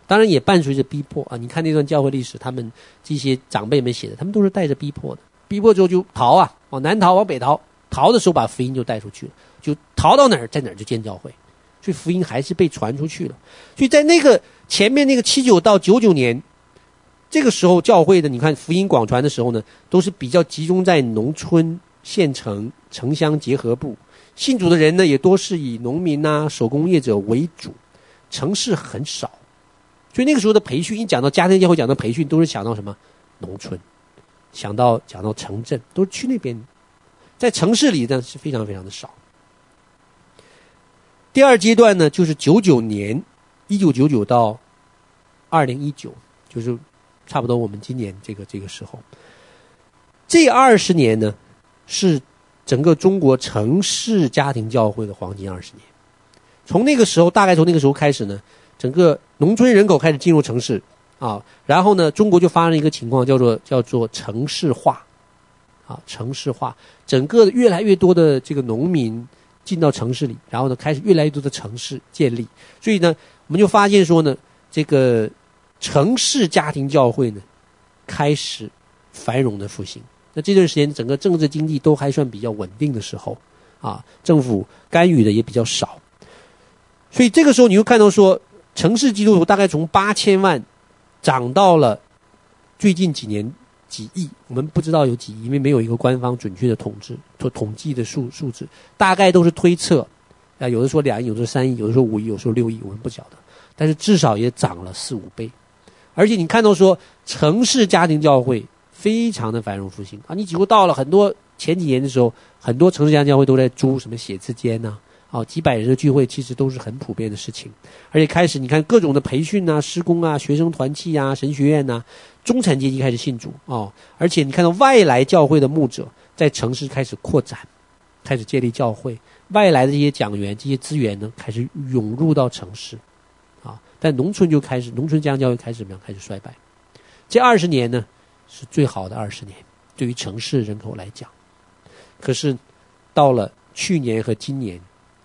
当然也伴随着逼迫啊。你看那段教会历史，他们这些长辈们写的，他们都是带着逼迫的，逼迫之后就逃啊，往南逃，往北逃。逃的时候，把福音就带出去了，就逃到哪儿，在哪儿就建教会，所以福音还是被传出去了。所以在那个前面那个七九到九九年，这个时候教会的，你看福音广传的时候呢，都是比较集中在农村、县城、城乡结合部，信主的人呢也多是以农民呐、手工业者为主，城市很少。所以那个时候的培训，一讲到家庭教会，讲到培训，都是想到什么农村，想到讲到城镇，都是去那边。在城市里呢是非常非常的少。第二阶段呢，就是九九年，一九九九到二零一九，就是差不多我们今年这个这个时候。这二十年呢，是整个中国城市家庭教会的黄金二十年。从那个时候，大概从那个时候开始呢，整个农村人口开始进入城市啊，然后呢，中国就发生了一个情况，叫做叫做城市化。啊，城市化，整个越来越多的这个农民进到城市里，然后呢，开始越来越多的城市建立，所以呢，我们就发现说呢，这个城市家庭教会呢，开始繁荣的复兴。那这段时间，整个政治经济都还算比较稳定的时候，啊，政府干预的也比较少，所以这个时候你会看到说，城市基督徒大概从八千万涨到了最近几年。几亿，我们不知道有几亿，因为没有一个官方准确的统计，统统计的数数字，大概都是推测，啊，有的说两亿，有的说三亿，有的说五亿，有的说六亿，我们不晓得，但是至少也涨了四五倍，而且你看到说城市家庭教会非常的繁荣复兴啊，你几乎到了很多前几年的时候，很多城市家教会都在租什么写字间呐、哦，几百人的聚会其实都是很普遍的事情，而且开始你看各种的培训啊、施工啊、学生团契啊、神学院呐、中产阶级开始信主哦，而且你看到外来教会的牧者在城市开始扩展，开始建立教会，外来的这些讲员、这些资源呢开始涌入到城市，啊，但农村就开始，农村家教会开始怎么样？开始衰败。这二十年呢是最好的二十年，对于城市人口来讲，可是到了去年和今年。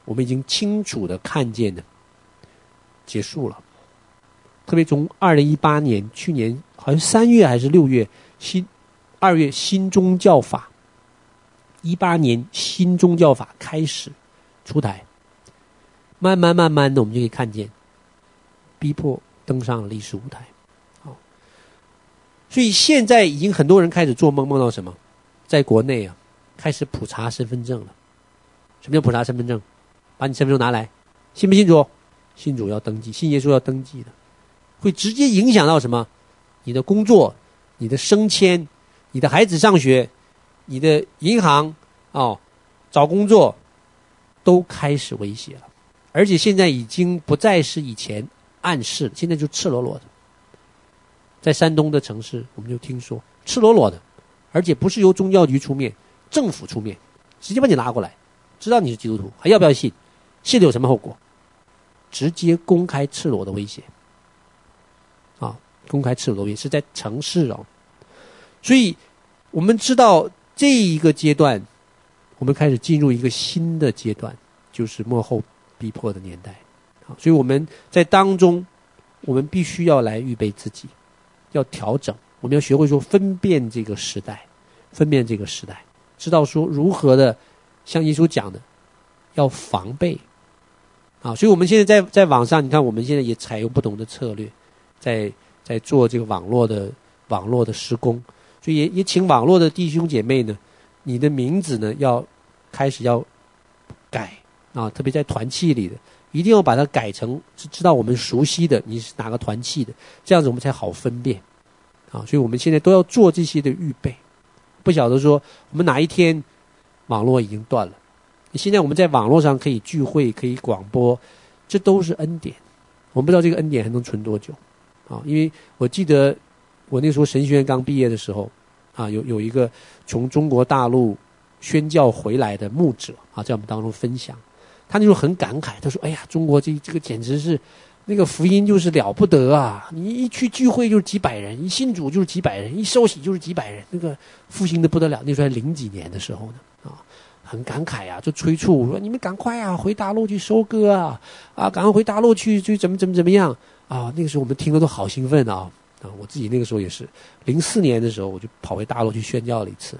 我们已经清楚的看见了，结束了。特别从二零一八年，去年好像三月还是六月，新二月新宗教法一八年新宗教法开始出台，慢慢慢慢的，我们就可以看见，逼迫登上了历史舞台。所以现在已经很多人开始做梦，梦到什么？在国内啊，开始普查身份证了。什么叫普查身份证？把你身份证拿来，信不信主？信主要登记，信耶稣要登记的，会直接影响到什么？你的工作、你的升迁、你的孩子上学、你的银行哦，找工作，都开始威胁了。而且现在已经不再是以前暗示，现在就赤裸裸的。在山东的城市，我们就听说赤裸裸的，而且不是由宗教局出面，政府出面，直接把你拉过来，知道你是基督徒，还要不要信？信了有什么后果？直接公开赤裸的威胁。啊公开赤裸裸也是在城市哦，所以我们知道这一个阶段，我们开始进入一个新的阶段，就是幕后逼迫的年代。好，所以我们在当中，我们必须要来预备自己，要调整，我们要学会说分辨这个时代，分辨这个时代，知道说如何的像耶稣讲的，要防备。啊，所以我们现在在在网上，你看我们现在也采用不同的策略，在。在做这个网络的网络的施工，所以也也请网络的弟兄姐妹呢，你的名字呢要开始要改啊，特别在团契里的，一定要把它改成知道我们熟悉的你是哪个团契的，这样子我们才好分辨啊。所以我们现在都要做这些的预备，不晓得说我们哪一天网络已经断了，现在我们在网络上可以聚会，可以广播，这都是恩典。我们不知道这个恩典还能存多久。啊，因为我记得我那时候神学院刚毕业的时候，啊，有有一个从中国大陆宣教回来的牧者啊，在我们当中分享，他那时候很感慨，他说：“哎呀，中国这这个简直是那个福音就是了不得啊！你一去聚会就是几百人，一信主就是几百人，一受洗就是几百人，那个复兴的不得了。那时候还零几年的时候呢，啊，很感慨啊，就催促我说你们赶快啊，回大陆去收割啊，啊，赶快回大陆去去怎么怎么怎么样。”啊，那个时候我们听了都好兴奋啊！啊，我自己那个时候也是，零四年的时候我就跑回大陆去宣教了一次。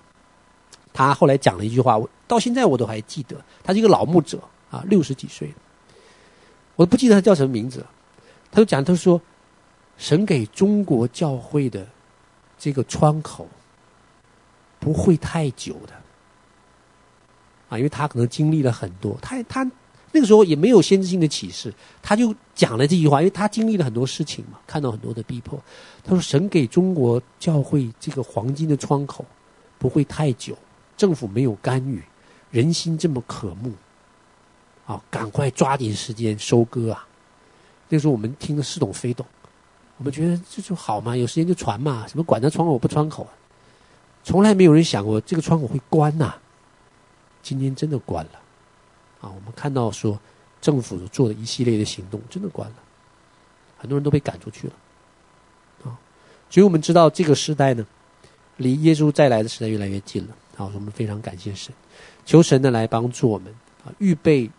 他后来讲了一句话，我到现在我都还记得。他是一个老牧者啊，六十几岁，我都不记得他叫什么名字。他就讲，他说，神给中国教会的这个窗口不会太久的啊，因为他可能经历了很多，他他。那个时候也没有先知性的启示，他就讲了这句话，因为他经历了很多事情嘛，看到很多的逼迫。他说：“神给中国教会这个黄金的窗口不会太久，政府没有干预，人心这么渴慕，啊，赶快抓紧时间收割啊！”那时候我们听得似懂非懂，我们觉得这就好嘛，有时间就传嘛，什么管他窗口不窗口啊？从来没有人想过这个窗口会关呐，今天真的关了。啊，我们看到说，政府做的一系列的行动真的关了，很多人都被赶出去了，啊，所以我们知道这个时代呢，离耶稣再来的时代越来越近了。啊，我们非常感谢神，求神呢来帮助我们啊，预备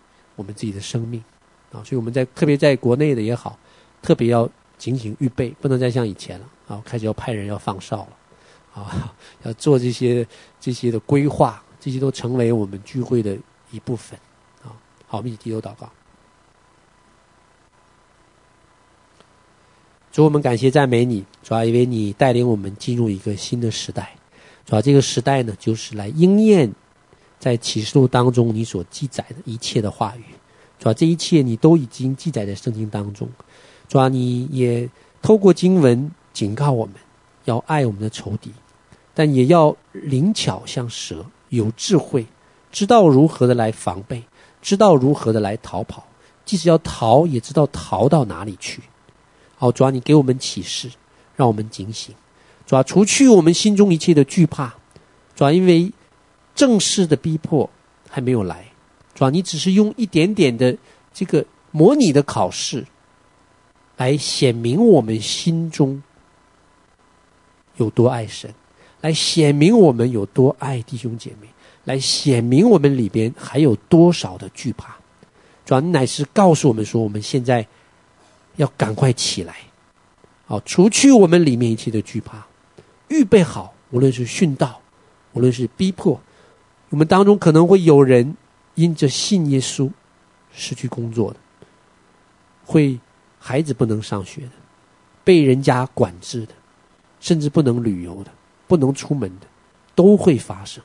我们自己的生命啊，所以我们在特别在国内的也好，特别要警醒预备，不能再像以前了啊，开始要派人要放哨了，啊，要做这些这些的规划，这些都成为我们聚会的一部分啊。好，我们一起低头祷告。主，我们感谢赞美你，主要因为你带领我们进入一个新的时代。主要这个时代呢，就是来应验在启示录当中你所记载的一切的话语。主要这一切你都已经记载在圣经当中。主要你也透过经文警告我们要爱我们的仇敌，但也要灵巧像蛇，有智慧，知道如何的来防备。知道如何的来逃跑，即使要逃，也知道逃到哪里去。好，主要，你给我们启示，让我们警醒。主要，除去我们心中一切的惧怕。主要，因为正式的逼迫还没有来。主啊，你只是用一点点的这个模拟的考试，来显明我们心中有多爱神，来显明我们有多爱弟兄姐妹。来显明我们里边还有多少的惧怕，主要乃是告诉我们说，我们现在要赶快起来，好，除去我们里面一切的惧怕，预备好，无论是殉道，无论是逼迫，我们当中可能会有人因着信耶稣失去工作的，会孩子不能上学的，被人家管制的，甚至不能旅游的，不能出门的，都会发生。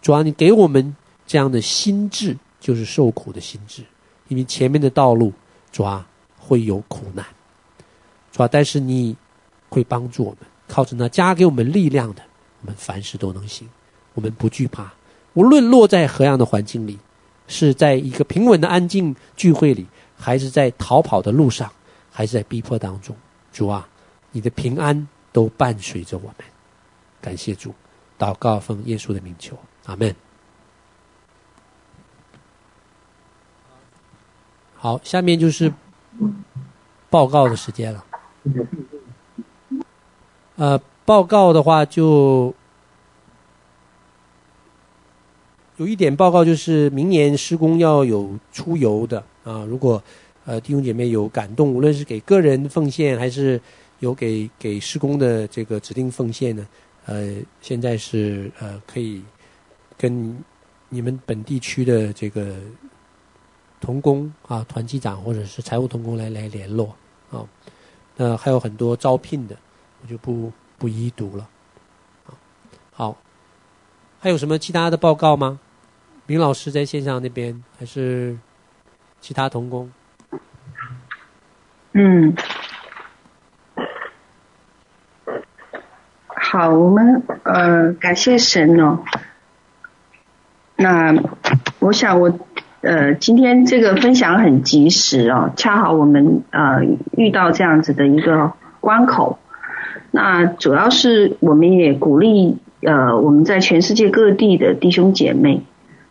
主要你给我们这样的心智，就是受苦的心智，因为前面的道路主要会有苦难，主要但是你会帮助我们，靠着那加给我们力量的，我们凡事都能行，我们不惧怕，无论落在何样的环境里，是在一个平稳的安静聚会里，还是在逃跑的路上，还是在逼迫当中，主啊，你的平安都伴随着我们，感谢主，祷告奉耶稣的名求。阿门。好，下面就是报告的时间了。呃，报告的话就有一点报告，就是明年施工要有出游的啊。如果呃弟兄姐妹有感动，无论是给个人奉献，还是有给给施工的这个指定奉献呢，呃，现在是呃可以。跟你们本地区的这个同工啊，团级长或者是财务同工来来联络啊。那还有很多招聘的，我就不不一一读了。好，还有什么其他的报告吗？明老师在线上那边还是其他同工？嗯，好，我们呃感谢神哦。那我想我呃今天这个分享很及时哦，恰好我们呃遇到这样子的一个关口。那主要是我们也鼓励呃我们在全世界各地的弟兄姐妹，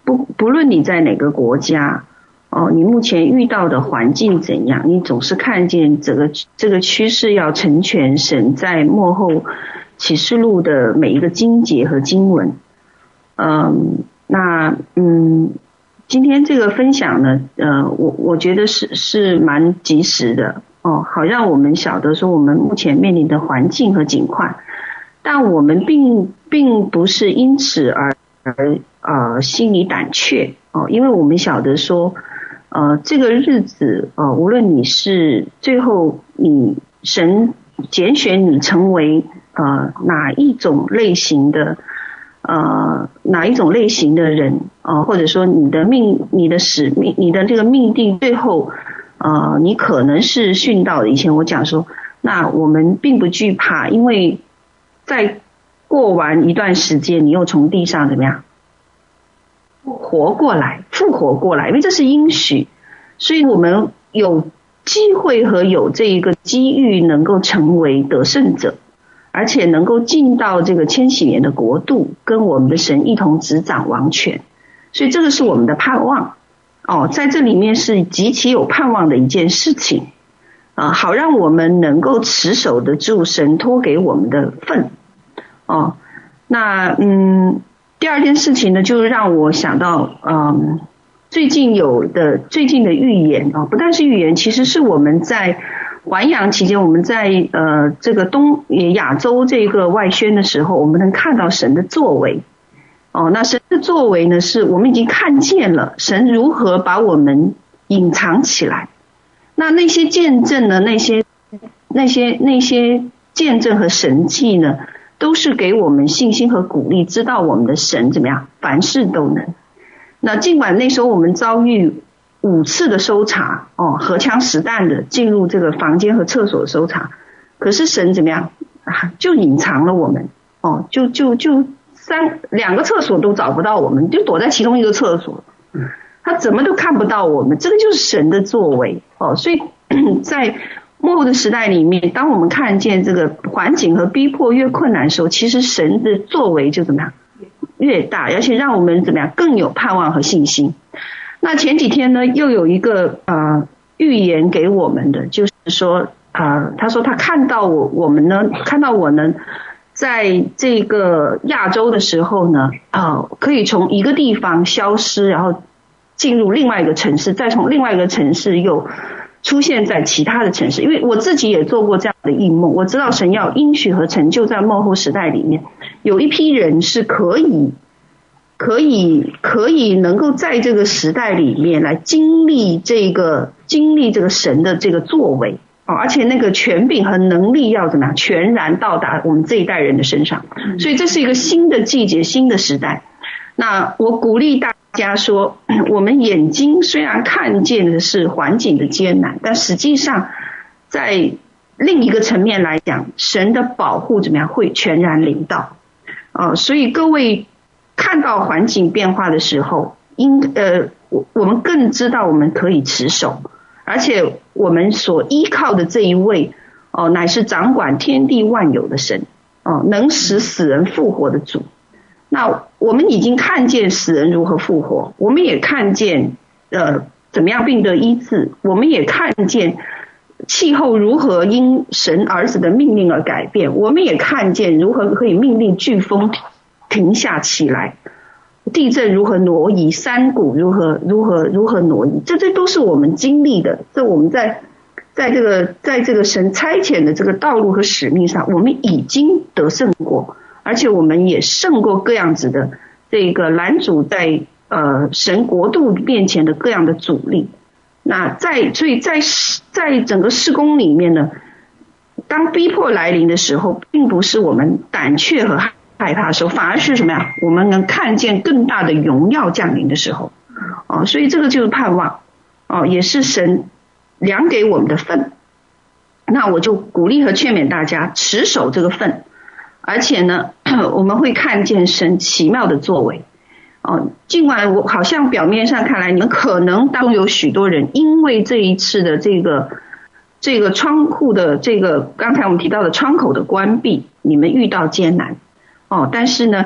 不不论你在哪个国家哦，你目前遇到的环境怎样，你总是看见这个这个趋势要成全神在幕后启示录的每一个经节和经文，嗯。那嗯，今天这个分享呢，呃，我我觉得是是蛮及时的哦，好让我们晓得说我们目前面临的环境和景况，但我们并并不是因此而而呃心里胆怯哦，因为我们晓得说，呃，这个日子呃，无论你是最后你神拣选你成为呃哪一种类型的。呃，哪一种类型的人啊、呃，或者说你的命、你的使命、你的这个命定，最后，呃，你可能是殉道的。以前我讲说，那我们并不惧怕，因为在过完一段时间，你又从地上怎么样？活过来、复活过来，因为这是应许，所以我们有机会和有这一个机遇，能够成为得胜者。而且能够进到这个千禧年的国度，跟我们的神一同执掌王权，所以这个是我们的盼望。哦，在这里面是极其有盼望的一件事情。啊，好让我们能够持守得住神托给我们的份。哦。那嗯，第二件事情呢，就是让我想到嗯，最近有的最近的预言啊，不但是预言，其实是我们在。环洋期间，我们在呃这个东亚洲这个外宣的时候，我们能看到神的作为。哦，那神的作为呢，是我们已经看见了神如何把我们隐藏起来。那那些见证呢，那些那些那些见证和神迹呢，都是给我们信心和鼓励，知道我们的神怎么样，凡事都能。那尽管那时候我们遭遇。五次的搜查，哦，荷枪实弹的进入这个房间和厕所的搜查，可是神怎么样啊？就隐藏了我们，哦，就就就三两个厕所都找不到我们，就躲在其中一个厕所，他怎么都看不到我们，这个就是神的作为，哦，所以 在末后的时代里面，当我们看见这个环境和逼迫越困难的时候，其实神的作为就怎么样越大，而且让我们怎么样更有盼望和信心。那前几天呢，又有一个呃预言给我们的，就是说啊、呃，他说他看到我我们呢，看到我呢，在这个亚洲的时候呢，啊、呃，可以从一个地方消失，然后进入另外一个城市，再从另外一个城市又出现在其他的城市。因为我自己也做过这样的异梦，我知道神要应许和成就在末后时代里面，有一批人是可以。可以可以能够在这个时代里面来经历这个经历这个神的这个作为哦，而且那个权柄和能力要怎么样全然到达我们这一代人的身上，所以这是一个新的季节，新的时代。那我鼓励大家说，我们眼睛虽然看见的是环境的艰难，但实际上在另一个层面来讲，神的保护怎么样会全然临到啊？所以各位。看到环境变化的时候，应呃，我我们更知道我们可以持守，而且我们所依靠的这一位哦，乃是掌管天地万有的神哦，能使死人复活的主。那我们已经看见死人如何复活，我们也看见呃怎么样病得医治，我们也看见气候如何因神儿子的命令而改变，我们也看见如何可以命令飓风。停下起来，地震如何挪移，山谷如何如何如何挪移，这这都是我们经历的。这我们在在这个在这个神差遣的这个道路和使命上，我们已经得胜过，而且我们也胜过各样子的这个拦阻在呃神国度面前的各样的阻力。那在所以在在整个事工里面呢，当逼迫来临的时候，并不是我们胆怯和害。害怕的时候，反而是什么呀？我们能看见更大的荣耀降临的时候，哦，所以这个就是盼望，哦，也是神量给我们的份。那我就鼓励和劝勉大家持守这个份，而且呢，我们会看见神奇妙的作为。哦，尽管我好像表面上看来，你们可能当中有许多人因为这一次的这个这个窗户的这个刚才我们提到的窗口的关闭，你们遇到艰难。哦，但是呢，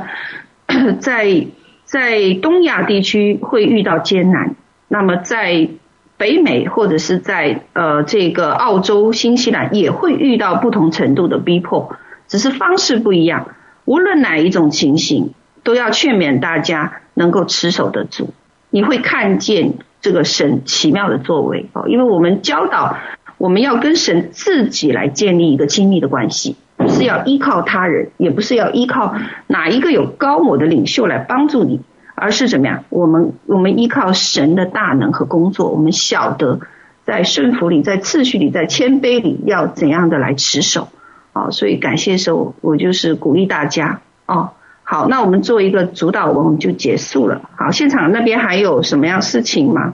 在在东亚地区会遇到艰难，那么在北美或者是在呃这个澳洲、新西兰也会遇到不同程度的逼迫，只是方式不一样。无论哪一种情形，都要劝勉大家能够持守得住。你会看见这个神奇妙的作为哦，因为我们教导我们要跟神自己来建立一个亲密的关系。不是要依靠他人，也不是要依靠哪一个有高某的领袖来帮助你，而是怎么样？我们我们依靠神的大能和工作，我们晓得在顺服里、在次序里、在谦卑里要怎样的来持守。好，所以感谢的时候，我就是鼓励大家。哦，好，那我们做一个主导文，我们就结束了。好，现场那边还有什么样事情吗？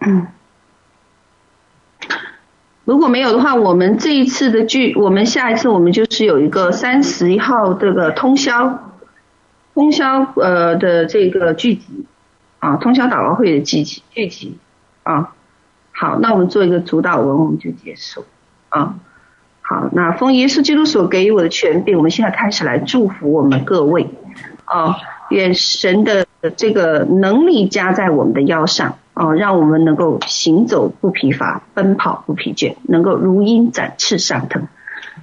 嗯。如果没有的话，我们这一次的聚，我们下一次我们就是有一个三十一号这个通宵，通宵呃的这个聚集啊，通宵祷告会的聚集聚集啊。好，那我们做一个主导文，我们就结束啊。好，那奉耶稣基督所给予我的权柄，我们现在开始来祝福我们各位啊，愿神的这个能力加在我们的腰上。哦，让我们能够行走不疲乏，奔跑不疲倦，能够如鹰展翅上腾。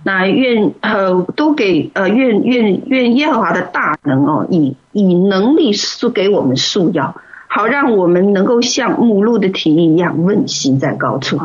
那愿呃都给呃愿愿愿耶和华的大能哦，以以能力赐给我们束腰，好让我们能够像母鹿的蹄一样问行在高处。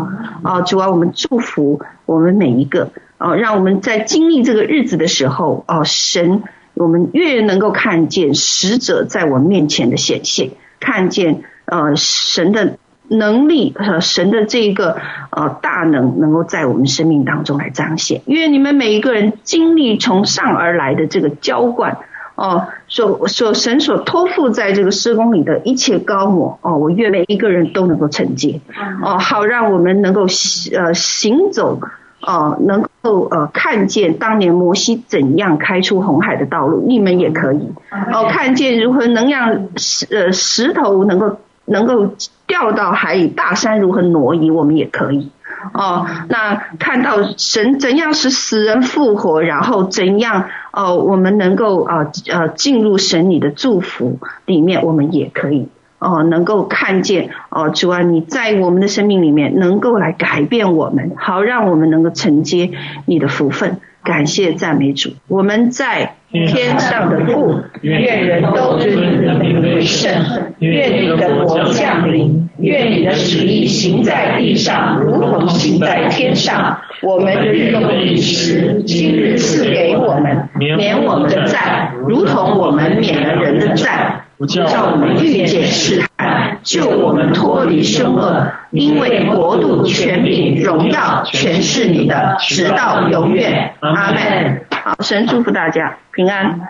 啊，主啊，我们祝福我们每一个啊，让我们在经历这个日子的时候哦，神，我们越能够看见使者在我面前的显现，看见。呃，神的能力和神的这个呃大能，能够在我们生命当中来彰显。愿你们每一个人经历从上而来的这个浇灌哦，所所神所托付在这个施工里的一切高我哦，我愿每一个人都能够承接哦，好让我们能够呃行走哦，能够呃看见当年摩西怎样开出红海的道路，你们也可以哦，看见如何能让石呃石头能够。能够掉到海里，大山如何挪移，我们也可以哦。那看到神怎样使死人复活，然后怎样哦，我们能够啊呃进入神你的祝福里面，我们也可以哦，能够看见哦，主啊，你在我们的生命里面能够来改变我们，好让我们能够承接你的福分。感谢赞美主，我们在天上的父，愿人都尊你为圣，愿你的国降临。愿你的旨意行在地上，如同行在天上。我们日用饮食，今日赐给我们，免我们的债，如同我们免了人的债，不叫我们遇见试探，救我们脱离凶恶。因为国度、权柄、荣耀，全是你的，直到永远。阿门。好，神祝福大家平安。